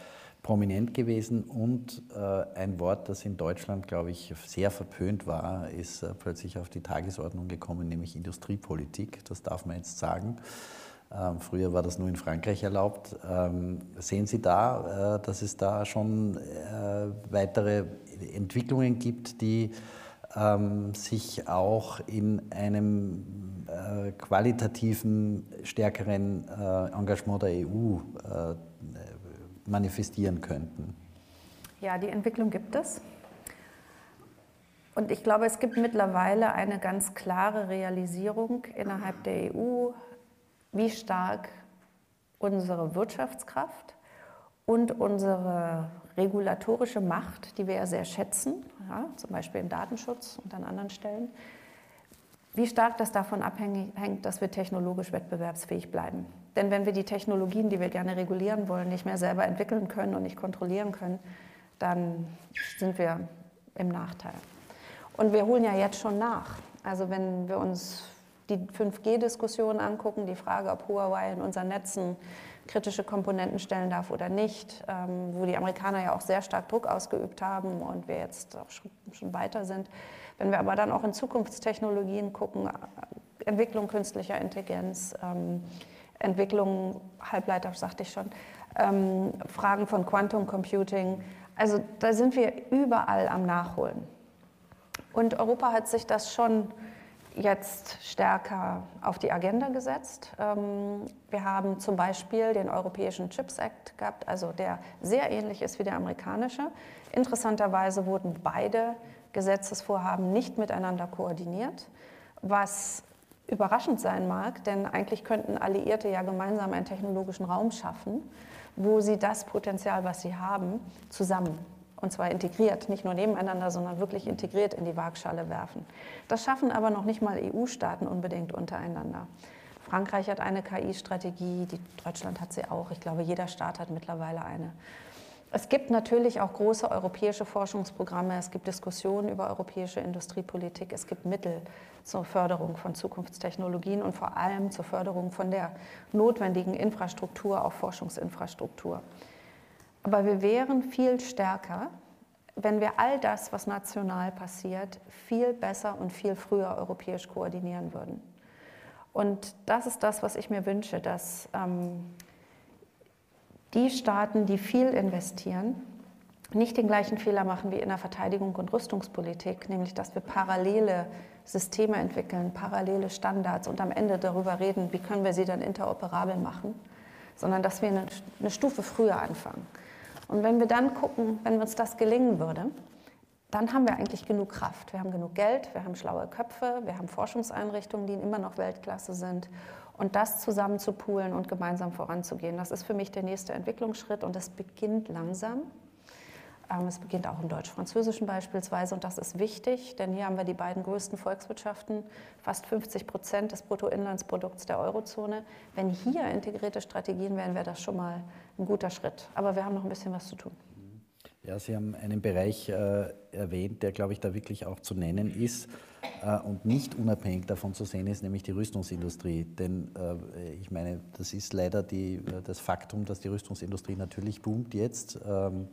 Speaker 2: prominent gewesen und äh, ein Wort, das in Deutschland, glaube ich, sehr verpönt war, ist äh, plötzlich auf die Tagesordnung gekommen, nämlich Industriepolitik. Das darf man jetzt sagen. Ähm, früher war das nur in Frankreich erlaubt. Ähm, sehen Sie da, dass es da schon weitere Entwicklungen gibt, die ähm, sich auch in einem äh, qualitativen, stärkeren äh, Engagement der EU äh, manifestieren könnten.
Speaker 3: Ja, die Entwicklung gibt es. Und ich glaube, es gibt mittlerweile eine ganz klare Realisierung innerhalb der EU, wie stark unsere Wirtschaftskraft und unsere regulatorische Macht, die wir ja sehr schätzen, ja, zum Beispiel im Datenschutz und an anderen Stellen, wie stark das davon abhängt, dass wir technologisch wettbewerbsfähig bleiben. Denn wenn wir die Technologien, die wir gerne regulieren wollen, nicht mehr selber entwickeln können und nicht kontrollieren können, dann sind wir im Nachteil. Und wir holen ja jetzt schon nach. Also wenn wir uns die 5G-Diskussion angucken, die Frage, ob Huawei in unseren Netzen kritische Komponenten stellen darf oder nicht, ähm, wo die Amerikaner ja auch sehr stark Druck ausgeübt haben und wir jetzt auch schon, weiter sind. Wenn wir aber dann auch in Zukunftstechnologien gucken, äh, Entwicklung künstlicher Intelligenz, ähm, Entwicklung Halbleiter, sagte ich schon, ähm, Fragen von Quantum Computing, also da sind wir überall am Nachholen. Und Europa hat sich das schon jetzt stärker auf die Agenda gesetzt. Ähm, wir haben zum Beispiel den Europäischen Chips Act gehabt, also der sehr ähnlich ist wie der amerikanische. Interessanterweise wurden beide Gesetzesvorhaben nicht miteinander koordiniert, was überraschend sein mag, denn eigentlich könnten Alliierte ja gemeinsam einen technologischen Raum schaffen, wo sie das Potenzial, was sie haben, zusammen und zwar integriert, nicht nur nebeneinander, sondern wirklich integriert in die Waagschale werfen. Das schaffen aber noch nicht mal EU-Staaten unbedingt untereinander. Frankreich hat eine KI-Strategie, Deutschland hat sie auch. Ich glaube, jeder Staat hat mittlerweile eine. Es gibt natürlich auch große europäische Forschungsprogramme, es gibt Diskussionen über europäische Industriepolitik, es gibt Mittel zur Förderung von Zukunftstechnologien und vor allem zur Förderung von der notwendigen Infrastruktur, auch Forschungsinfrastruktur. Aber wir wären viel stärker, wenn wir all das, was national passiert, viel besser und viel früher europäisch koordinieren würden. Und das ist das, was ich mir wünsche, dass ähm, die Staaten, die viel investieren, nicht den gleichen Fehler machen wie in der Verteidigung und Rüstungspolitik, nämlich dass wir parallele Systeme entwickeln, parallele Standards und am Ende darüber reden, wie können wir sie dann interoperabel machen, sondern dass wir eine, eine Stufe früher anfangen. Und wenn wir dann gucken, wenn uns das gelingen würde, dann haben wir eigentlich genug Kraft. Wir haben genug Geld, wir haben schlaue Köpfe, wir haben Forschungseinrichtungen, die immer noch Weltklasse sind. Und das zusammen zu poolen und gemeinsam voranzugehen, das ist für mich der nächste Entwicklungsschritt und es beginnt langsam. Ähm, es beginnt auch im Deutsch-Französischen beispielsweise und das ist wichtig, denn hier haben wir die beiden größten Volkswirtschaften, fast 50 Prozent des Bruttoinlandsprodukts der Eurozone. Wenn hier integrierte Strategien wären, wäre das schon mal ein guter Schritt. Aber wir haben noch ein bisschen was zu tun.
Speaker 2: Ja, Sie haben einen Bereich äh, erwähnt, der, glaube ich, da wirklich auch zu nennen ist äh, und nicht unabhängig davon zu sehen ist, nämlich die Rüstungsindustrie. Denn äh, ich meine, das ist leider die, äh, das Faktum, dass die Rüstungsindustrie natürlich boomt jetzt. Ähm,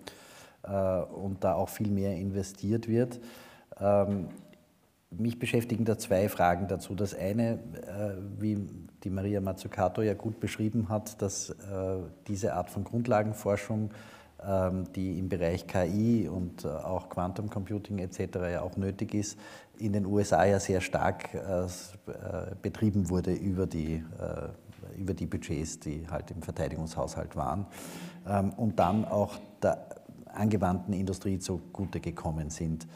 Speaker 2: äh, und da auch viel mehr investiert wird. Ähm, mich beschäftigen da zwei Fragen dazu. Das eine, äh, wie die Maria Mazzucato ja gut beschrieben hat, dass äh, diese Art von Grundlagenforschung, ähm, die im Bereich KI und auch Quantum Computing etc. ja auch nötig ist, in den USA ja sehr stark betrieben wurde über die, über die Budgets, die halt im Verteidigungshaushalt waren. Ähm, und dann auch der angewandten Industrie zugute gekommen sind.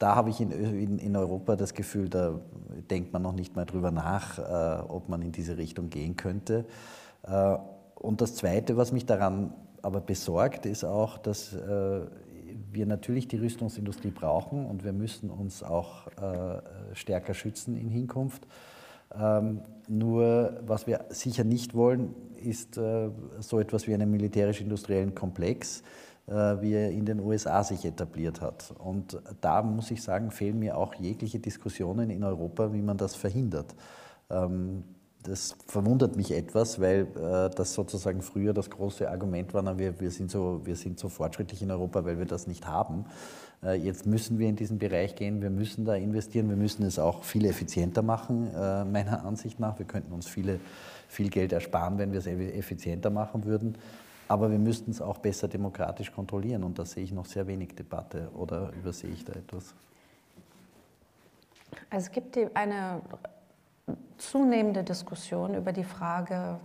Speaker 2: Da habe ich in, in, in, Europa das Gefühl, da denkt man noch nicht mal drüber nach, äh, ob man in diese Richtung gehen könnte. Äh, und das Zweite, was mich daran aber besorgt, ist auch, dass äh, wir natürlich die Rüstungsindustrie brauchen und wir müssen uns auch äh, stärker schützen in Hinkunft. Ähm, nur was wir sicher nicht wollen, ist äh, so etwas wie einen militärisch-industriellen Komplex, wie er in den USA sich etabliert hat. Und da muss ich sagen, fehlen mir auch jegliche Diskussionen in Europa, wie man das verhindert. Ähm, das verwundert mich etwas, weil äh, das sozusagen früher das große Argument war, na, wir, wir, sind so, wir sind so fortschrittlich in Europa, weil wir das nicht haben. Äh, jetzt müssen wir in diesen Bereich gehen, wir müssen da investieren, wir müssen es auch viel effizienter machen, äh, meiner Ansicht nach. Wir könnten uns viele, viel Geld ersparen, wenn wir es effizienter machen würden. Aber wir müssten es auch besser demokratisch kontrollieren und da sehe ich noch sehr wenig Debatte oder übersehe ich da etwas?
Speaker 3: Es gibt eine zunehmende Diskussion über die Frage,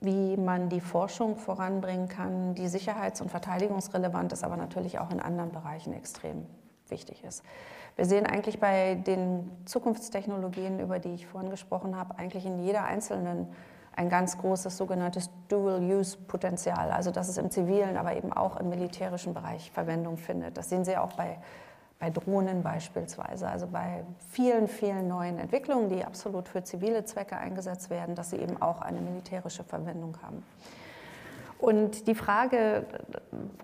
Speaker 3: wie man die Forschung voranbringen kann, die sicherheits- und verteidigungsrelevant ist, aber natürlich auch in anderen Bereichen extrem wichtig ist. Wir sehen eigentlich bei den Zukunftstechnologien, über die ich vorhin gesprochen habe, eigentlich in jeder einzelnen ein ganz großes sogenanntes Dual-Use-Potenzial, also dass es im zivilen, aber eben auch im militärischen Bereich Verwendung findet. Das sehen Sie auch bei, bei Drohnen beispielsweise, also bei vielen, vielen neuen Entwicklungen, die absolut für zivile Zwecke eingesetzt werden, dass sie eben auch eine militärische Verwendung haben. Und die Frage,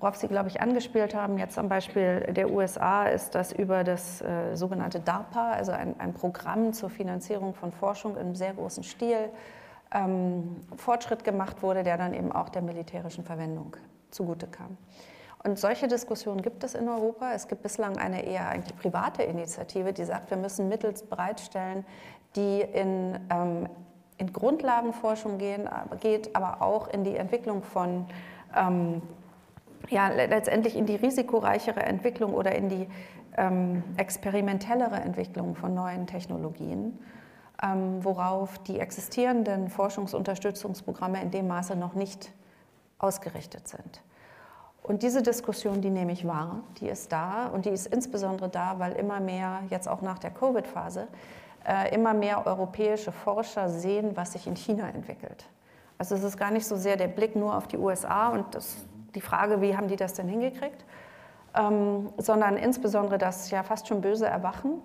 Speaker 3: worauf Sie, glaube ich, angespielt haben, jetzt am Beispiel der USA, ist, dass über das äh, sogenannte DARPA, also ein, ein, Programm zur Finanzierung von Forschung im sehr großen Stil, ähm, Fortschritt gemacht wurde, der dann eben auch der militärischen Verwendung zugute kam. Und solche Diskussionen gibt es in Europa. Es gibt bislang eine eher eigentlich private Initiative, die sagt, wir müssen Mittel bereitstellen, die in, ähm, in Grundlagenforschung gehen, geht, aber auch in die Entwicklung von, ähm, ja, letztendlich in die risikoreichere Entwicklung oder in die ähm, experimentellere Entwicklung von neuen Technologien. Ähm, worauf die existierenden Forschungsunterstützungsprogramme in dem Maße noch nicht ausgerichtet sind. Und diese Diskussion, die nehme ich wahr, die ist da und die ist insbesondere da, weil immer mehr, jetzt auch nach der Covid-Phase, äh, immer mehr europäische Forscher sehen, was sich in China entwickelt. Also es ist gar nicht so sehr der Blick nur auf die USA und das, die Frage, wie haben die das denn hingekriegt, ähm, sondern insbesondere das ja fast schon böse Erwachen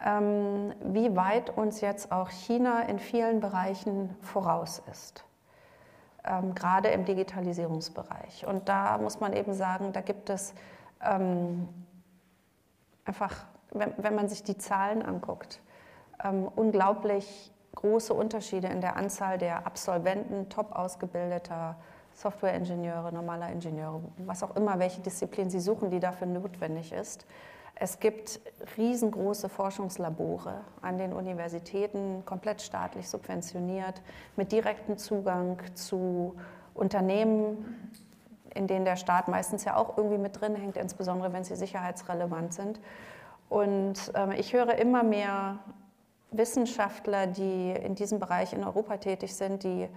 Speaker 3: wie weit uns jetzt auch China in vielen Bereichen voraus ist, ähm, gerade im Digitalisierungsbereich. Und da muss man eben sagen, da gibt es ähm, einfach, wenn, man sich die Zahlen anguckt, unglaublich große Unterschiede in der Anzahl der Absolventen, top ausgebildeter Softwareingenieure, normaler Ingenieure, was auch immer, welche Disziplin sie suchen, die dafür notwendig ist. Es gibt riesengroße Forschungslabore an den Universitäten, komplett staatlich subventioniert, mit direktem Zugang zu Unternehmen, in denen der Staat meistens ja auch irgendwie mit drin hängt, insbesondere wenn sie sicherheitsrelevant sind. Und äh, ich höre immer mehr Wissenschaftler, die in diesem Bereich in Europa tätig sind, die,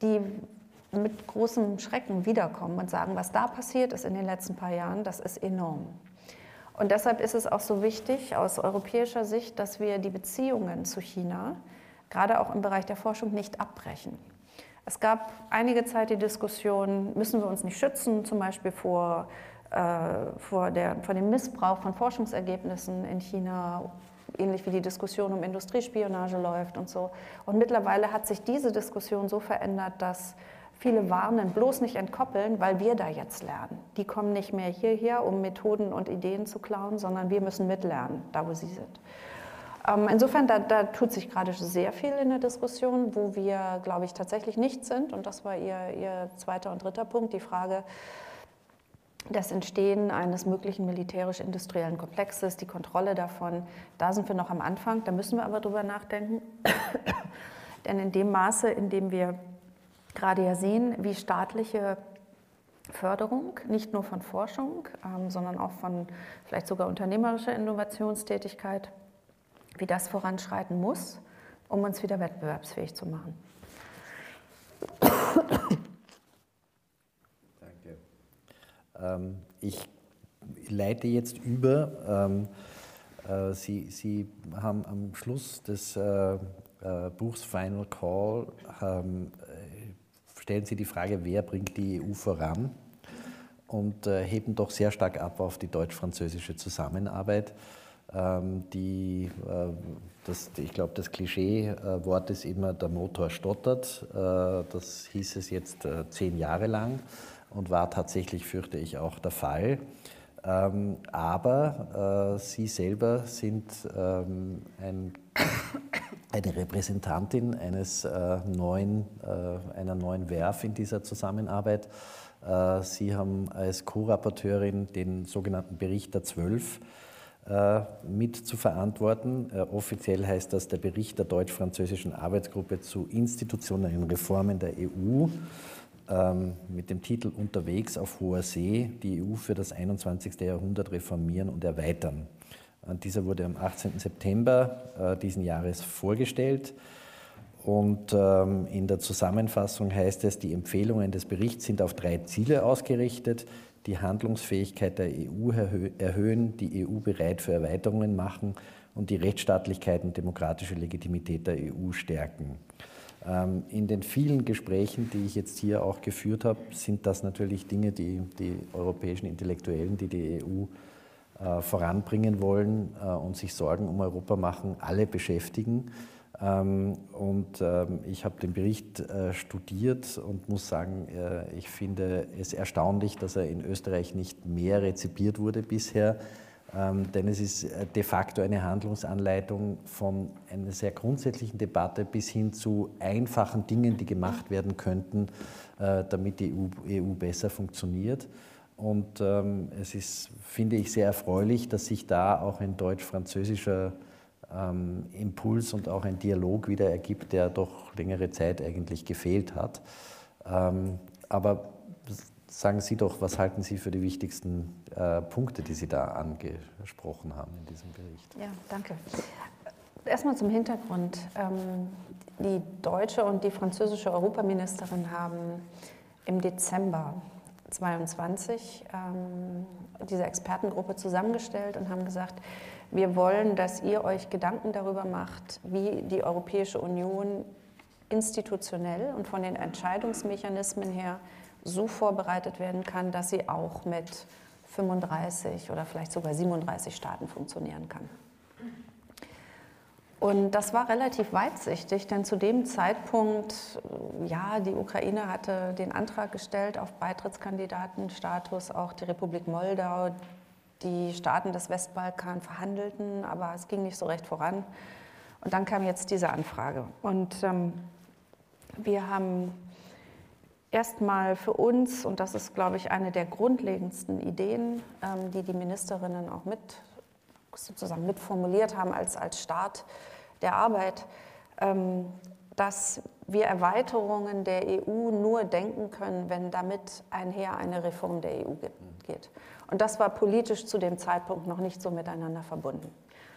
Speaker 3: die mit großem Schrecken wiederkommen und sagen, was da passiert ist in den letzten paar Jahren, das ist enorm. Und deshalb ist es auch so wichtig aus europäischer Sicht, dass wir die Beziehungen zu China, gerade auch im Bereich der Forschung, nicht abbrechen. Es gab einige Zeit die Diskussion, müssen wir uns nicht schützen, zum Beispiel vor, äh, vor, der, vor dem Missbrauch von Forschungsergebnissen in China, ähnlich wie die Diskussion um Industriespionage läuft und so. Und mittlerweile hat sich diese Diskussion so verändert, dass Viele warnen, bloß nicht entkoppeln, weil wir da jetzt lernen. Die kommen nicht mehr hierher, um Methoden und Ideen zu klauen, sondern wir müssen mitlernen, da wo sie sind. Ähm, insofern, da, da, tut sich gerade sehr viel in der Diskussion, wo wir, glaube ich, tatsächlich nicht sind. Und das war Ihr, Ihr zweiter und dritter Punkt, die Frage, das Entstehen eines möglichen militärisch-industriellen Komplexes, die Kontrolle davon, da sind wir noch am Anfang, da müssen wir aber drüber nachdenken. (coughs) Denn in dem Maße, in dem wir gerade ja sehen, wie staatliche Förderung, nicht nur von Forschung, ähm, sondern auch von vielleicht sogar unternehmerischer Innovationstätigkeit, wie das voranschreiten muss, um uns wieder wettbewerbsfähig zu machen.
Speaker 2: Danke. Ähm, ich leite jetzt über. Ähm, äh, Sie, Sie haben am Schluss des äh, äh, Buchs Final Call ähm, stellen Sie die Frage, wer bringt die EU voran und äh, heben doch sehr stark ab auf die deutsch-französische Zusammenarbeit. Ähm, die, äh, das, ich glaube, das Klischee-Wort ist immer, der Motor stottert. Äh, das hieß es jetzt zehn Jahre lang und war tatsächlich, fürchte ich, auch der Fall. Ähm, aber Sie selber sind ähm, ein eine Repräsentantin eines, äh, neuen, äh, einer neuen Werf in dieser Zusammenarbeit. Äh, Sie haben als Co-Rapporteurin den sogenannten Bericht der Zwölf äh, mit zu verantworten. Äh, offiziell heißt das der Bericht der deutsch-französischen Arbeitsgruppe zu institutionellen Reformen der EU ähm, mit dem Titel Unterwegs auf hoher See, die EU für das 21. Jahrhundert reformieren und erweitern. Dieser wurde am 18. September äh, diesen Jahres vorgestellt. Und ähm, in der Zusammenfassung heißt es, die Empfehlungen des Berichts sind auf drei Ziele ausgerichtet. die Handlungsfähigkeit der EU erhöhen, die EU bereit für Erweiterungen machen und die Rechtsstaatlichkeit und demokratische Legitimität der EU stärken. Ähm, in den vielen Gesprächen, die ich jetzt hier auch geführt habe, sind das natürlich Dinge, die die europäischen Intellektuellen, die die EU voranbringen wollen äh, und sich Sorgen um Europa machen, alle beschäftigen. Ähm, und ähm, ich habe den Bericht äh, studiert und muss sagen, ich finde es erstaunlich, dass er in Österreich nicht mehr rezipiert wurde bisher. Ähm, denn es ist de facto eine Handlungsanleitung von einer sehr grundsätzlichen Debatte bis hin zu einfachen Dingen, die gemacht werden könnten, damit die EU, EU besser funktioniert. Und es ist, finde ich, sehr erfreulich, dass sich da auch ein deutsch-französischer ähm, Impuls und auch ein Dialog wieder ergibt, der doch längere Zeit eigentlich gefehlt hat. Ähm, aber sagen Sie doch, was halten Sie für die wichtigsten äh, Punkte, die Sie da angesprochen haben in diesem Bericht?
Speaker 3: Ja, danke. Erstmal zum Hintergrund. Ähm, die deutsche und die französische Europaministerin haben im Dezember 22 ähm, diese Expertengruppe zusammengestellt und haben gesagt, wir wollen, dass ihr euch Gedanken darüber macht, wie die Europäische Union institutionell und von den Entscheidungsmechanismen her so vorbereitet werden kann, dass sie auch mit 35 oder vielleicht sogar 37 Staaten funktionieren kann. Und das war relativ weitsichtig, denn zu dem Zeitpunkt, ja, die Ukraine hatte den Antrag gestellt auf Beitrittskandidatenstatus, auch die Republik Moldau, die Staaten des Westbalkan verhandelten, aber es ging nicht so recht voran. Und dann kam jetzt diese Anfrage. Und ähm, wir haben erstmal für uns, und das ist, glaube ich, eine der grundlegendsten Ideen, ähm, die die Ministerinnen auch mit sozusagen mitformuliert haben als, als Start der Arbeit, ähm, dass wir Erweiterungen der EU nur denken können, wenn damit einher eine Reform der EU geht. Und das war politisch zu dem Zeitpunkt noch nicht so miteinander verbunden.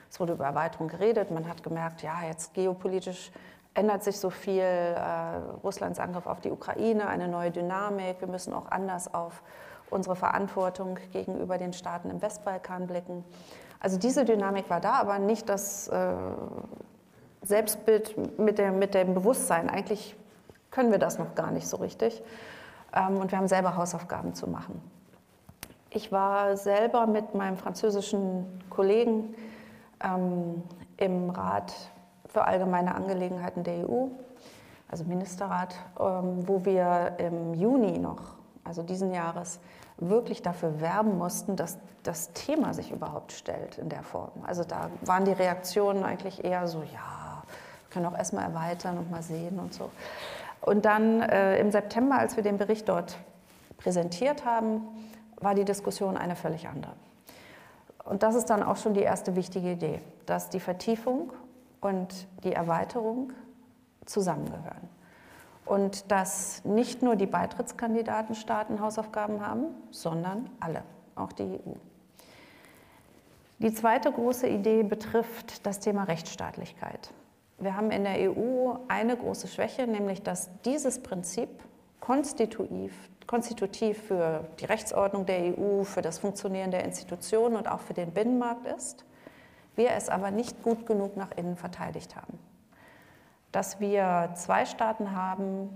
Speaker 3: Es wurde über Erweiterung geredet, man hat gemerkt, ja, jetzt geopolitisch ändert sich so viel, äh, Russlands Angriff auf die Ukraine, eine neue Dynamik, wir müssen auch anders auf unsere Verantwortung gegenüber den Staaten im Westbalkan blicken. Also diese Dynamik war da, aber nicht das äh, Selbstbild mit, der, mit dem Bewusstsein. Eigentlich können wir das noch gar nicht so richtig. Ähm, und wir haben selber Hausaufgaben zu machen. Ich war selber mit meinem französischen Kollegen ähm, im Rat für allgemeine Angelegenheiten der EU, also Ministerrat, ähm, wo wir im Juni noch, also diesen Jahres, wirklich dafür werben mussten, dass das Thema sich überhaupt stellt in der Form. Also da waren die Reaktionen eigentlich eher so, ja, wir können auch erstmal erweitern und mal sehen und so. Und dann äh, im September, als wir den Bericht dort präsentiert haben, war die Diskussion eine völlig andere. Und das ist dann auch schon die erste wichtige Idee, dass die Vertiefung und die Erweiterung zusammengehören. Und dass nicht nur die Beitrittskandidatenstaaten Hausaufgaben haben, sondern alle, auch die EU. Die zweite große Idee betrifft das Thema Rechtsstaatlichkeit. Wir haben in der EU eine große Schwäche, nämlich dass dieses Prinzip konstitutiv konstitutiv für die Rechtsordnung der EU, für das Funktionieren der Institutionen und auch für den Binnenmarkt ist, wir es aber nicht gut genug nach innen verteidigt haben. Dass wir zwei Staaten haben,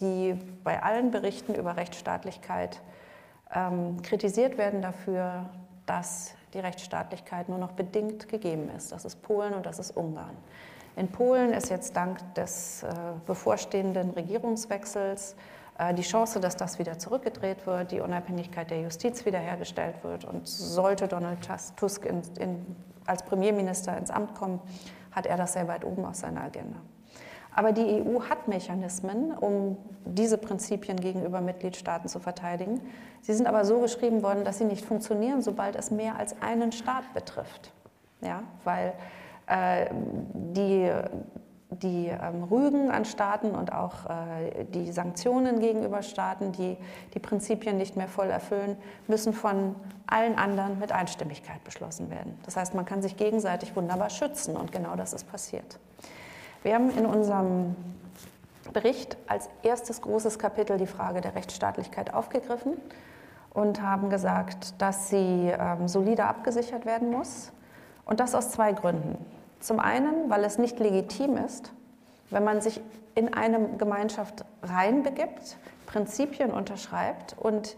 Speaker 3: die bei allen Berichten über Rechtsstaatlichkeit ähm, kritisiert werden dafür, dass die Rechtsstaatlichkeit nur noch bedingt gegeben ist. Das ist Polen und das ist Ungarn. In Polen ist jetzt dank des äh, bevorstehenden Regierungswechsels äh, die Chance, dass das wieder zurückgedreht wird, die Unabhängigkeit der Justiz wiederhergestellt wird. Und sollte Donald Tusk in, in, als Premierminister ins Amt kommen, hat er das sehr weit oben auf seiner Agenda. Aber die EU hat Mechanismen, um diese Prinzipien gegenüber Mitgliedstaaten zu verteidigen. Sie sind aber so geschrieben worden, dass sie nicht funktionieren, sobald es mehr als einen Staat betrifft. Ja, weil äh, die die ähm, Rügen an Staaten und auch äh, die Sanktionen gegenüber Staaten, die die Prinzipien nicht mehr voll erfüllen, müssen von allen anderen mit Einstimmigkeit beschlossen werden. Das heißt, man kann sich gegenseitig wunderbar schützen und genau das ist passiert. Wir haben in unserem Bericht als erstes großes Kapitel die Frage der Rechtsstaatlichkeit aufgegriffen und haben gesagt, dass sie ähm, solide abgesichert werden muss. Und das aus zwei Gründen. Zum einen, weil es nicht legitim ist, wenn man sich in eine Gemeinschaft reinbegibt, Prinzipien unterschreibt und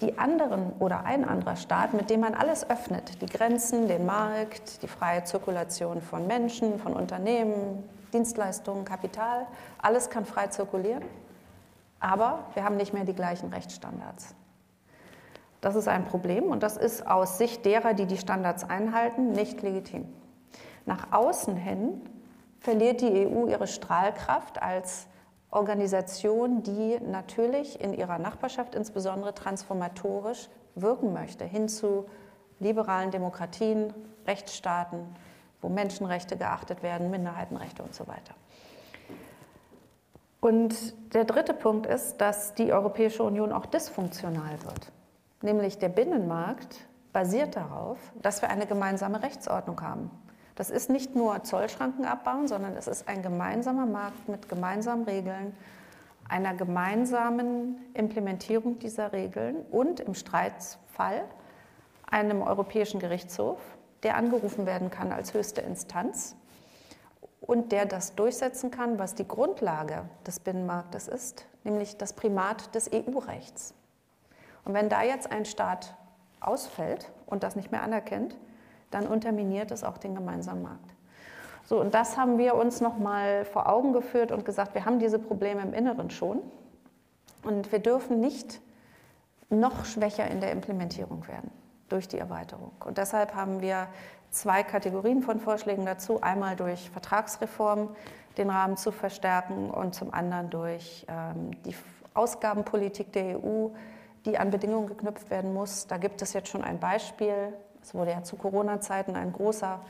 Speaker 3: die anderen oder ein anderer Staat, mit dem man alles öffnet, die Grenzen, den Markt, die freie Zirkulation von Menschen, von Unternehmen, Dienstleistungen, Kapital, alles kann frei zirkulieren, aber wir haben nicht mehr die gleichen Rechtsstandards. Das ist ein Problem und das ist aus Sicht derer, die die Standards einhalten, nicht legitim. Nach außen hin verliert die EU ihre Strahlkraft als Organisation, die natürlich in ihrer Nachbarschaft insbesondere transformatorisch wirken möchte, hin zu liberalen Demokratien, Rechtsstaaten, wo Menschenrechte geachtet werden, Minderheitenrechte und so weiter. Und der dritte Punkt ist, dass die Europäische Union auch dysfunktional wird. Nämlich der Binnenmarkt basiert darauf, dass wir eine gemeinsame Rechtsordnung haben. Das ist nicht nur Zollschranken abbauen, sondern es ist ein gemeinsamer Markt mit gemeinsamen Regeln, einer gemeinsamen Implementierung dieser Regeln und im Streitfall einem Europäischen Gerichtshof, der angerufen werden kann als höchste Instanz und der das durchsetzen kann, was die Grundlage des Binnenmarktes ist, nämlich das Primat des EU-Rechts. Und wenn da jetzt ein Staat ausfällt und das nicht mehr anerkennt, dann unterminiert es auch den gemeinsamen Markt. So, und das haben wir uns nochmal vor Augen geführt und gesagt, wir haben diese Probleme im Inneren schon und wir dürfen nicht noch schwächer in der Implementierung werden durch die Erweiterung. Und deshalb haben wir zwei Kategorien von Vorschlägen dazu. Einmal durch Vertragsreform den Rahmen zu verstärken und zum anderen durch ähm, die Ausgabenpolitik der EU, die an Bedingungen geknüpft werden muss. Da gibt es jetzt schon ein Beispiel. Es wurde ja zu Corona-Zeiten ein großer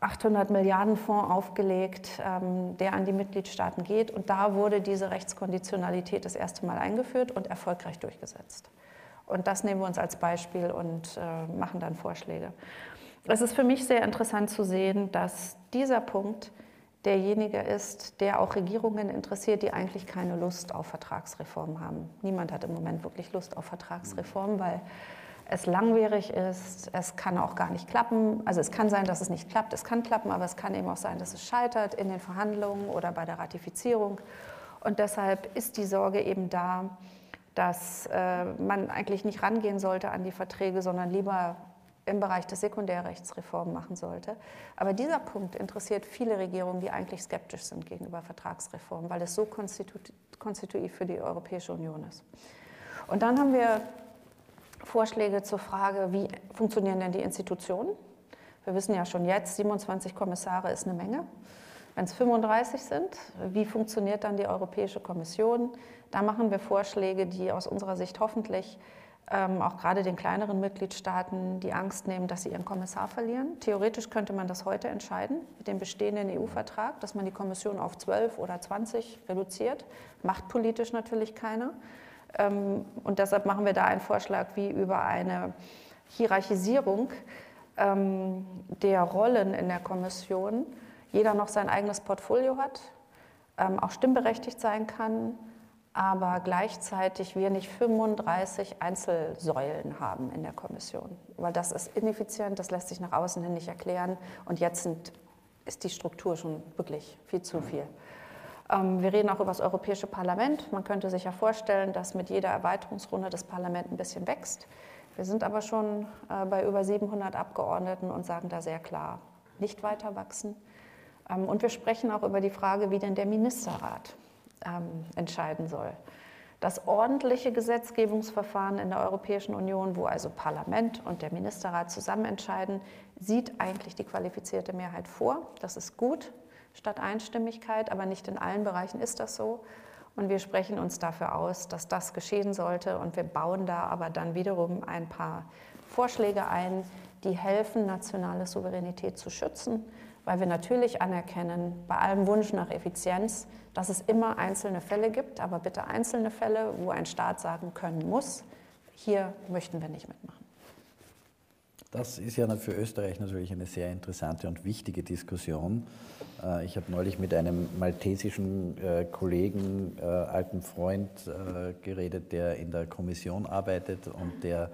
Speaker 3: 800 Milliarden Fonds aufgelegt, ähm, der an die Mitgliedstaaten geht. Und da wurde diese Rechtskonditionalität das erste Mal eingeführt und erfolgreich durchgesetzt. Und das nehmen wir uns als Beispiel und äh, machen dann Vorschläge. Es ist für mich sehr interessant zu sehen, dass dieser Punkt derjenige ist, der auch Regierungen interessiert, die eigentlich keine Lust auf Vertragsreform haben. Niemand hat im Moment wirklich Lust auf Vertragsreform, weil es langwierig ist, es kann auch gar nicht klappen. Also es kann sein, dass es nicht klappt, es kann klappen, aber es kann eben auch sein, dass es scheitert in den Verhandlungen oder bei der Ratifizierung. Und deshalb ist die Sorge eben da, dass äh, man eigentlich nicht rangehen sollte an die Verträge, sondern lieber im Bereich des Sekundärrechtsreformen machen sollte. Aber dieser Punkt interessiert viele Regierungen, die eigentlich skeptisch sind gegenüber Vertragsreformen, weil es so konstitutiv für die Europäische Union ist. Und dann haben wir Vorschläge zur Frage, wie funktionieren denn die Institutionen? Wir wissen ja schon jetzt, 27 Kommissare ist eine Menge. Wenn es 35 sind, wie funktioniert dann die Europäische Kommission? Da machen wir Vorschläge, die aus unserer Sicht hoffentlich ähm, auch gerade den kleineren Mitgliedstaaten die Angst nehmen, dass sie ihren Kommissar verlieren. Theoretisch könnte man das heute entscheiden mit dem bestehenden EU-Vertrag, dass man die Kommission auf 12 oder 20 reduziert. Macht politisch natürlich keiner. Ähm, und deshalb machen wir da einen Vorschlag, wie über eine Hierarchisierung ähm, der Rollen in der Kommission jeder noch sein eigenes Portfolio hat, ähm, auch stimmberechtigt sein kann, aber gleichzeitig wir nicht 35 Einzelsäulen haben in der Kommission. Weil das ist ineffizient, das lässt sich nach außen hin nicht erklären und jetzt sind, ist die Struktur schon wirklich viel zu viel. Ähm, wir reden auch über das Europäische Parlament. Man könnte sich ja vorstellen, dass mit jeder Erweiterungsrunde das Parlament ein bisschen wächst. Wir sind aber schon äh, bei über 700 Abgeordneten und sagen da sehr klar, nicht weiter wachsen. Ähm, und wir sprechen auch über die Frage, wie denn der Ministerrat ähm, entscheiden soll. Das ordentliche Gesetzgebungsverfahren in der Europäischen Union, wo also Parlament und der Ministerrat zusammen entscheiden, sieht eigentlich die qualifizierte Mehrheit vor. Das ist gut statt Einstimmigkeit, aber nicht in allen Bereichen ist das so. Und wir sprechen uns dafür aus, dass das geschehen sollte. Und wir bauen da aber dann wiederum ein paar Vorschläge ein, die helfen, nationale Souveränität zu schützen weil wir natürlich anerkennen, bei allem Wunsch nach Effizienz, dass es immer einzelne Fälle gibt, aber bitte einzelne Fälle, wo ein Staat sagen können muss, hier möchten wir nicht mitmachen.
Speaker 2: Das ist ja für Österreich natürlich eine sehr interessante und wichtige Diskussion. Äh, ich habe neulich mit einem maltesischen äh, Kollegen, äh, alten Freund, geredet, der in der Kommission arbeitet und der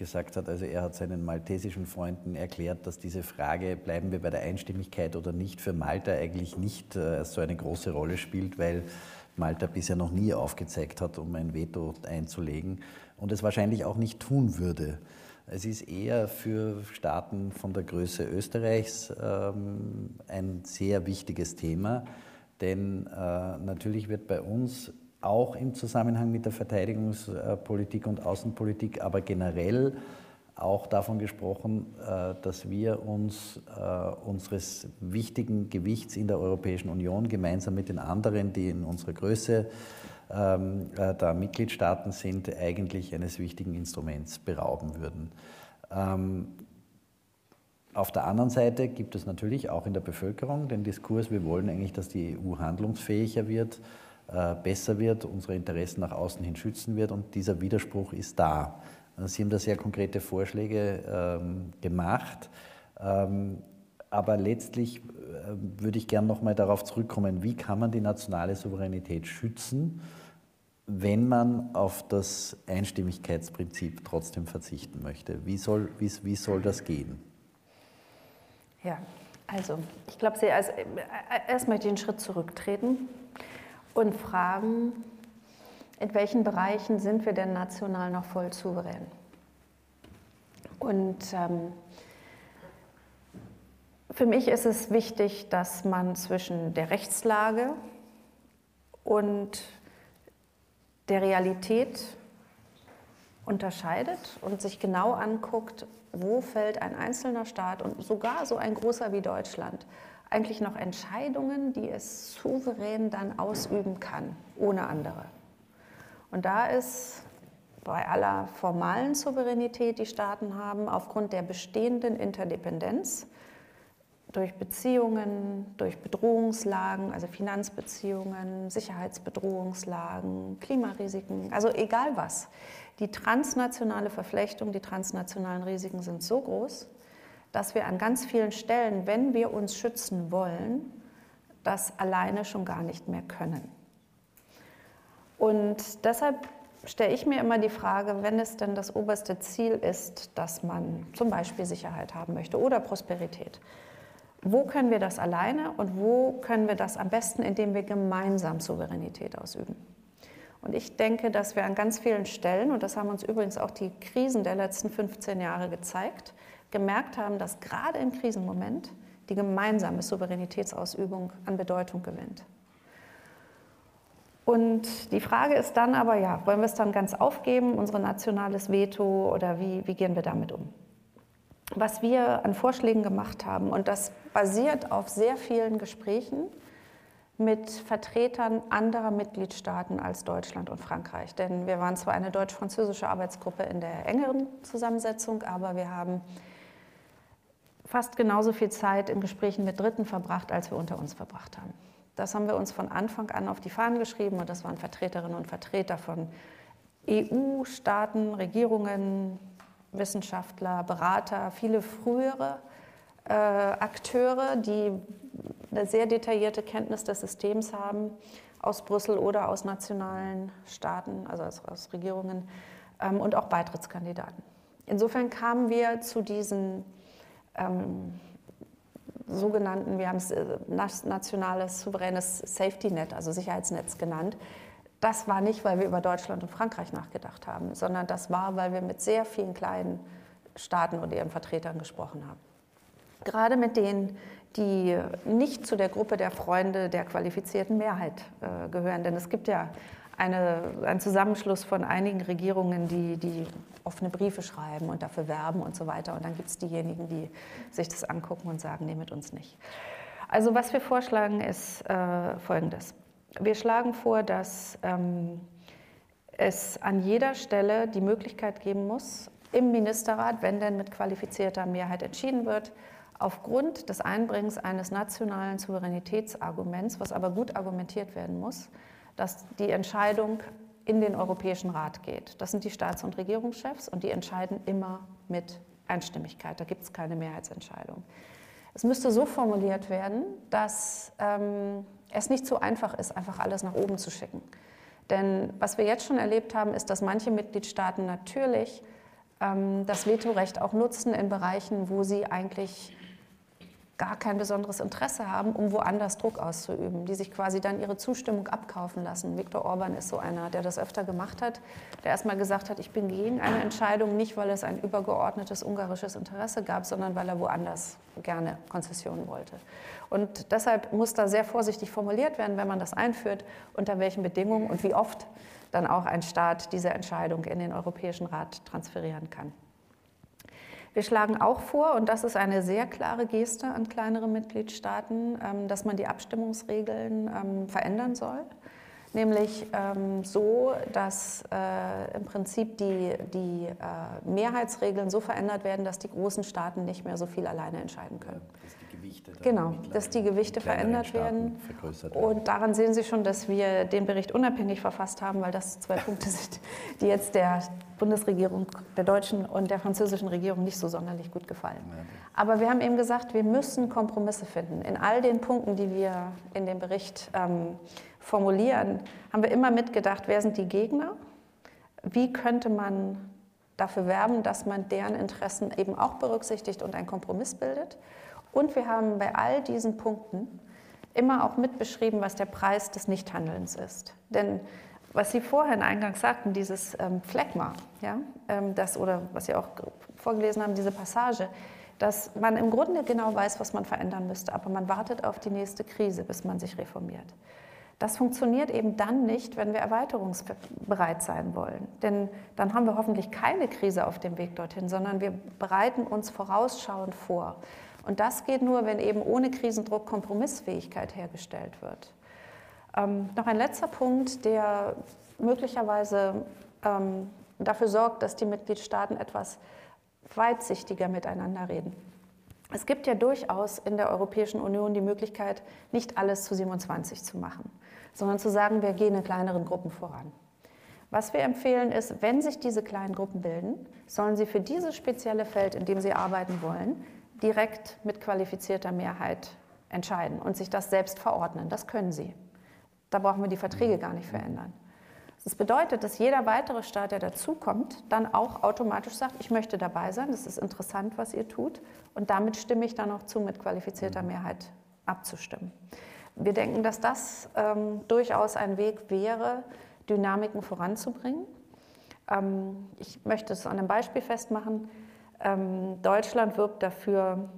Speaker 2: gesagt hat, also er hat seinen maltesischen Freunden erklärt, dass diese Frage, bleiben wir bei der Einstimmigkeit oder nicht, für Malta eigentlich nicht so eine große Rolle spielt, weil Malta bisher noch nie aufgezeigt hat, um ein Veto einzulegen und es wahrscheinlich auch nicht tun würde. Es ist eher für Staaten von der Größe Österreichs ähm, ein sehr wichtiges Thema, denn äh, natürlich wird bei uns auch im Zusammenhang mit der Verteidigungspolitik und Außenpolitik, aber generell auch davon gesprochen, äh, dass wir uns äh, unseres wichtigen Gewichts in der Europäischen Union gemeinsam mit den anderen, die in unserer Größe ähm, äh, da Mitgliedstaaten sind, eigentlich eines wichtigen Instruments berauben würden. Ähm, auf der anderen Seite gibt es natürlich auch in der Bevölkerung den Diskurs, wir wollen eigentlich, dass die EU handlungsfähiger wird, besser wird, unsere Interessen nach außen hin schützen wird und dieser Widerspruch ist da. Also Sie haben da sehr konkrete Vorschläge ähm, gemacht. Ähm, aber letztlich äh, würde ich gerne nochmal darauf zurückkommen, wie kann man die nationale Souveränität schützen wenn man auf das Einstimmigkeitsprinzip trotzdem verzichten möchte? Wie soll, wie, wie soll das gehen?
Speaker 3: Ja, also ich glaube, also, erst möchte ich einen Schritt zurücktreten und fragen, in welchen Bereichen sind wir denn national noch voll souverän? Und ähm, für mich ist es wichtig, dass man zwischen der Rechtslage und der Realität unterscheidet und sich genau anguckt, wo fällt ein einzelner Staat und sogar so ein großer wie Deutschland eigentlich noch Entscheidungen, die es souverän dann ausüben kann, ohne andere. Und da ist bei aller formalen Souveränität, die Staaten haben, aufgrund der bestehenden Interdependenz, durch Beziehungen, durch Bedrohungslagen, also Finanzbeziehungen, Sicherheitsbedrohungslagen, Klimarisiken, also egal was. Die transnationale Verflechtung, die transnationalen Risiken sind so groß, dass wir an ganz vielen Stellen, wenn wir uns schützen wollen, das alleine schon gar nicht mehr können. Und deshalb stelle ich mir immer die Frage, wenn es denn das oberste Ziel ist, dass man zum Beispiel Sicherheit haben möchte oder Prosperität, wo können wir das alleine und wo können wir das am besten, indem wir gemeinsam Souveränität ausüben? Und ich denke, dass wir an ganz vielen Stellen, und das haben uns übrigens auch die Krisen der letzten 15 Jahre gezeigt, gemerkt haben, dass gerade im Krisenmoment die gemeinsame Souveränitätsausübung an Bedeutung gewinnt. Und die Frage ist dann aber, ja, wollen wir es dann ganz aufgeben, unser nationales Veto, oder wie, wie gehen wir damit um? was wir an Vorschlägen gemacht haben. Und das basiert auf sehr vielen Gesprächen mit Vertretern anderer Mitgliedstaaten als Deutschland und Frankreich. Denn wir waren zwar eine deutsch-französische Arbeitsgruppe in der engeren Zusammensetzung, aber wir haben fast genauso viel Zeit in Gesprächen mit Dritten verbracht, als wir unter uns verbracht haben. Das haben wir uns von Anfang an auf die Fahnen geschrieben und das waren Vertreterinnen und Vertreter von EU-Staaten, Regierungen, Wissenschaftler, Berater, viele frühere äh, Akteure, die eine sehr detaillierte Kenntnis des Systems haben, aus Brüssel oder aus nationalen Staaten, also aus, aus Regierungen ähm, und auch Beitrittskandidaten. Insofern kamen wir zu diesen ähm, sogenannten, wir haben es äh, nationales souveränes Safety Net, also Sicherheitsnetz genannt, das war nicht, weil wir über Deutschland und Frankreich nachgedacht haben, sondern das war, weil wir mit sehr vielen kleinen Staaten und ihren Vertretern gesprochen haben. Gerade mit denen, die nicht zu der Gruppe der Freunde der qualifizierten Mehrheit äh, gehören. Denn es gibt ja eine, einen Zusammenschluss von einigen Regierungen, die, die offene Briefe schreiben und dafür werben und so weiter. Und dann gibt es diejenigen, die sich das angucken und sagen, nee, mit uns nicht. Also was wir vorschlagen, ist äh, Folgendes. Wir schlagen vor, dass ähm, es an jeder Stelle die Möglichkeit geben muss, im Ministerrat, wenn denn mit qualifizierter Mehrheit entschieden wird, aufgrund des Einbringens eines nationalen Souveränitätsarguments, was aber gut argumentiert werden muss, dass die Entscheidung in den Europäischen Rat geht. Das sind die Staats- und Regierungschefs und die entscheiden immer mit Einstimmigkeit, da gibt es keine Mehrheitsentscheidung. Es müsste so formuliert werden, dass ähm, es nicht so einfach ist, einfach alles nach oben zu schicken. Denn was wir jetzt schon erlebt haben, ist, dass manche Mitgliedstaaten natürlich ähm, das Vetorecht auch nutzen in Bereichen, wo sie eigentlich gar kein besonderes Interesse haben, um woanders Druck auszuüben, die sich quasi dann ihre Zustimmung abkaufen lassen. Viktor Orban ist so einer, der das öfter gemacht hat, der erstmal gesagt hat, ich bin gegen eine Entscheidung, nicht weil es ein übergeordnetes ungarisches Interesse gab, sondern weil er woanders gerne Konzessionen wollte. Und deshalb muss da sehr vorsichtig formuliert werden, wenn man das einführt, unter welchen Bedingungen und wie oft dann auch ein Staat diese Entscheidung in den Europäischen Rat transferieren kann. Wir schlagen auch vor, und das ist eine sehr klare Geste an kleinere Mitgliedstaaten, ähm, dass man die Abstimmungsregeln ähm, verändern soll. Nämlich ähm, so, dass äh, im Prinzip die, die äh, Mehrheitsregeln so verändert werden, dass die großen Staaten nicht mehr so viel alleine entscheiden können. Gewichte genau, dass die Gewichte verändert werden. werden. Und daran sehen Sie schon, dass wir den Bericht unabhängig verfasst haben, weil das zwei (laughs) Punkte sind, die jetzt der Bundesregierung, der deutschen und der französischen Regierung nicht so sonderlich gut gefallen. Aber wir haben eben gesagt, wir müssen Kompromisse finden. In all den Punkten, die wir in dem Bericht ähm, formulieren, haben wir immer mitgedacht, wer sind die Gegner? Wie könnte man dafür werben, dass man deren Interessen eben auch berücksichtigt und einen Kompromiss bildet? Und wir haben bei all diesen Punkten immer auch mitbeschrieben, was der Preis des Nichthandelns ist. Denn was Sie vorhin eingangs sagten, dieses ähm, Phlegma, ja, ähm, das, oder was Sie auch vorgelesen haben, diese Passage, dass man im Grunde genau weiß, was man verändern müsste, aber man wartet auf die nächste Krise, bis man sich reformiert. Das funktioniert eben dann nicht, wenn wir erweiterungsbereit sein wollen. Denn dann haben wir hoffentlich keine Krise auf dem Weg dorthin, sondern wir bereiten uns vorausschauend vor. Und das geht nur, wenn eben ohne Krisendruck Kompromissfähigkeit hergestellt wird. Ähm, noch ein letzter Punkt, der möglicherweise ähm, dafür sorgt, dass die Mitgliedstaaten etwas weitsichtiger miteinander reden. Es gibt ja durchaus in der Europäischen Union die Möglichkeit, nicht alles zu 27 zu machen, sondern zu sagen, wir gehen in kleineren Gruppen voran. Was wir empfehlen ist, wenn sich diese kleinen Gruppen bilden, sollen sie für dieses spezielle Feld, in dem sie arbeiten wollen, direkt mit qualifizierter Mehrheit entscheiden und sich das selbst verordnen. Das können sie. Da brauchen wir die Verträge gar nicht verändern. Das bedeutet, dass jeder weitere Staat, der dazukommt, dann auch automatisch sagt, ich möchte dabei sein, das ist interessant, was ihr tut, und damit stimme ich dann auch zu, mit qualifizierter Mehrheit abzustimmen. Wir denken, dass das ähm, durchaus ein Weg wäre, Dynamiken voranzubringen. Ähm, ich möchte es an einem Beispiel festmachen. Ähm, Deutschland wirbt dafür,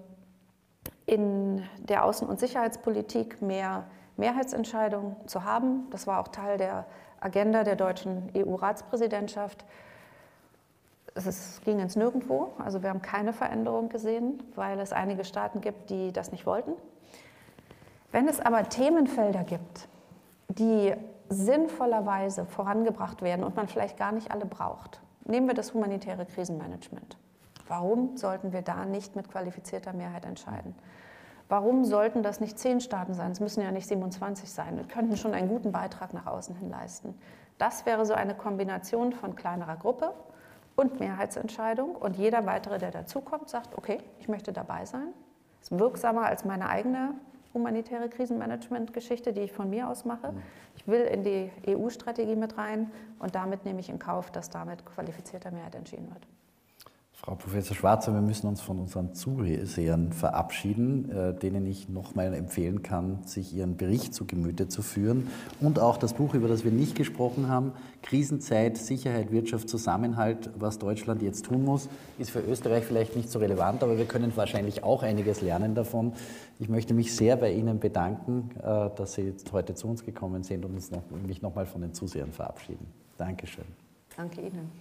Speaker 3: in der Außen- und Sicherheitspolitik mehr Mehrheitsentscheidungen zu haben. Das war auch Teil der Agenda der deutschen EU-Ratspräsidentschaft. Es ging ins Nirgendwo, also wir haben keine Veränderung gesehen, weil es einige Staaten gibt, die das nicht wollten. Wenn es aber Themenfelder gibt, die sinnvollerweise vorangebracht werden und man vielleicht gar nicht alle braucht, nehmen wir das humanitäre Krisenmanagement. Warum sollten wir da nicht mit qualifizierter Mehrheit entscheiden? Warum sollten das nicht zehn Staaten sein? Es müssen ja nicht 27 sein. Wir könnten schon einen guten Beitrag nach außen hin leisten. Das wäre so eine Kombination von kleinerer Gruppe und Mehrheitsentscheidung. Und jeder weitere, der dazukommt, sagt, okay, ich möchte dabei sein. Das ist wirksamer als meine eigene humanitäre Krisenmanagement-Geschichte, die ich von mir aus mache. Mhm. Ich will in die EU-Strategie mit rein und damit nehme ich in Kauf, dass damit qualifizierter Mehrheit entschieden wird.
Speaker 2: Frau Professor Schwarzer, wir müssen uns von unseren Zusehern verabschieden, äh, denen ich nochmal empfehlen kann, sich ihren Bericht zu Gemüte zu führen und auch das Buch, über das wir nicht gesprochen haben, Krisenzeit, Sicherheit, Wirtschaft, Zusammenhalt, was Deutschland jetzt tun muss, ist für Österreich vielleicht nicht so relevant, aber wir können wahrscheinlich auch einiges lernen davon. Ich möchte mich sehr bei Ihnen bedanken, äh, dass Sie heute zu uns gekommen sind und mich nochmal von den Zusehern verabschieden. Dankeschön.
Speaker 3: Danke Ihnen.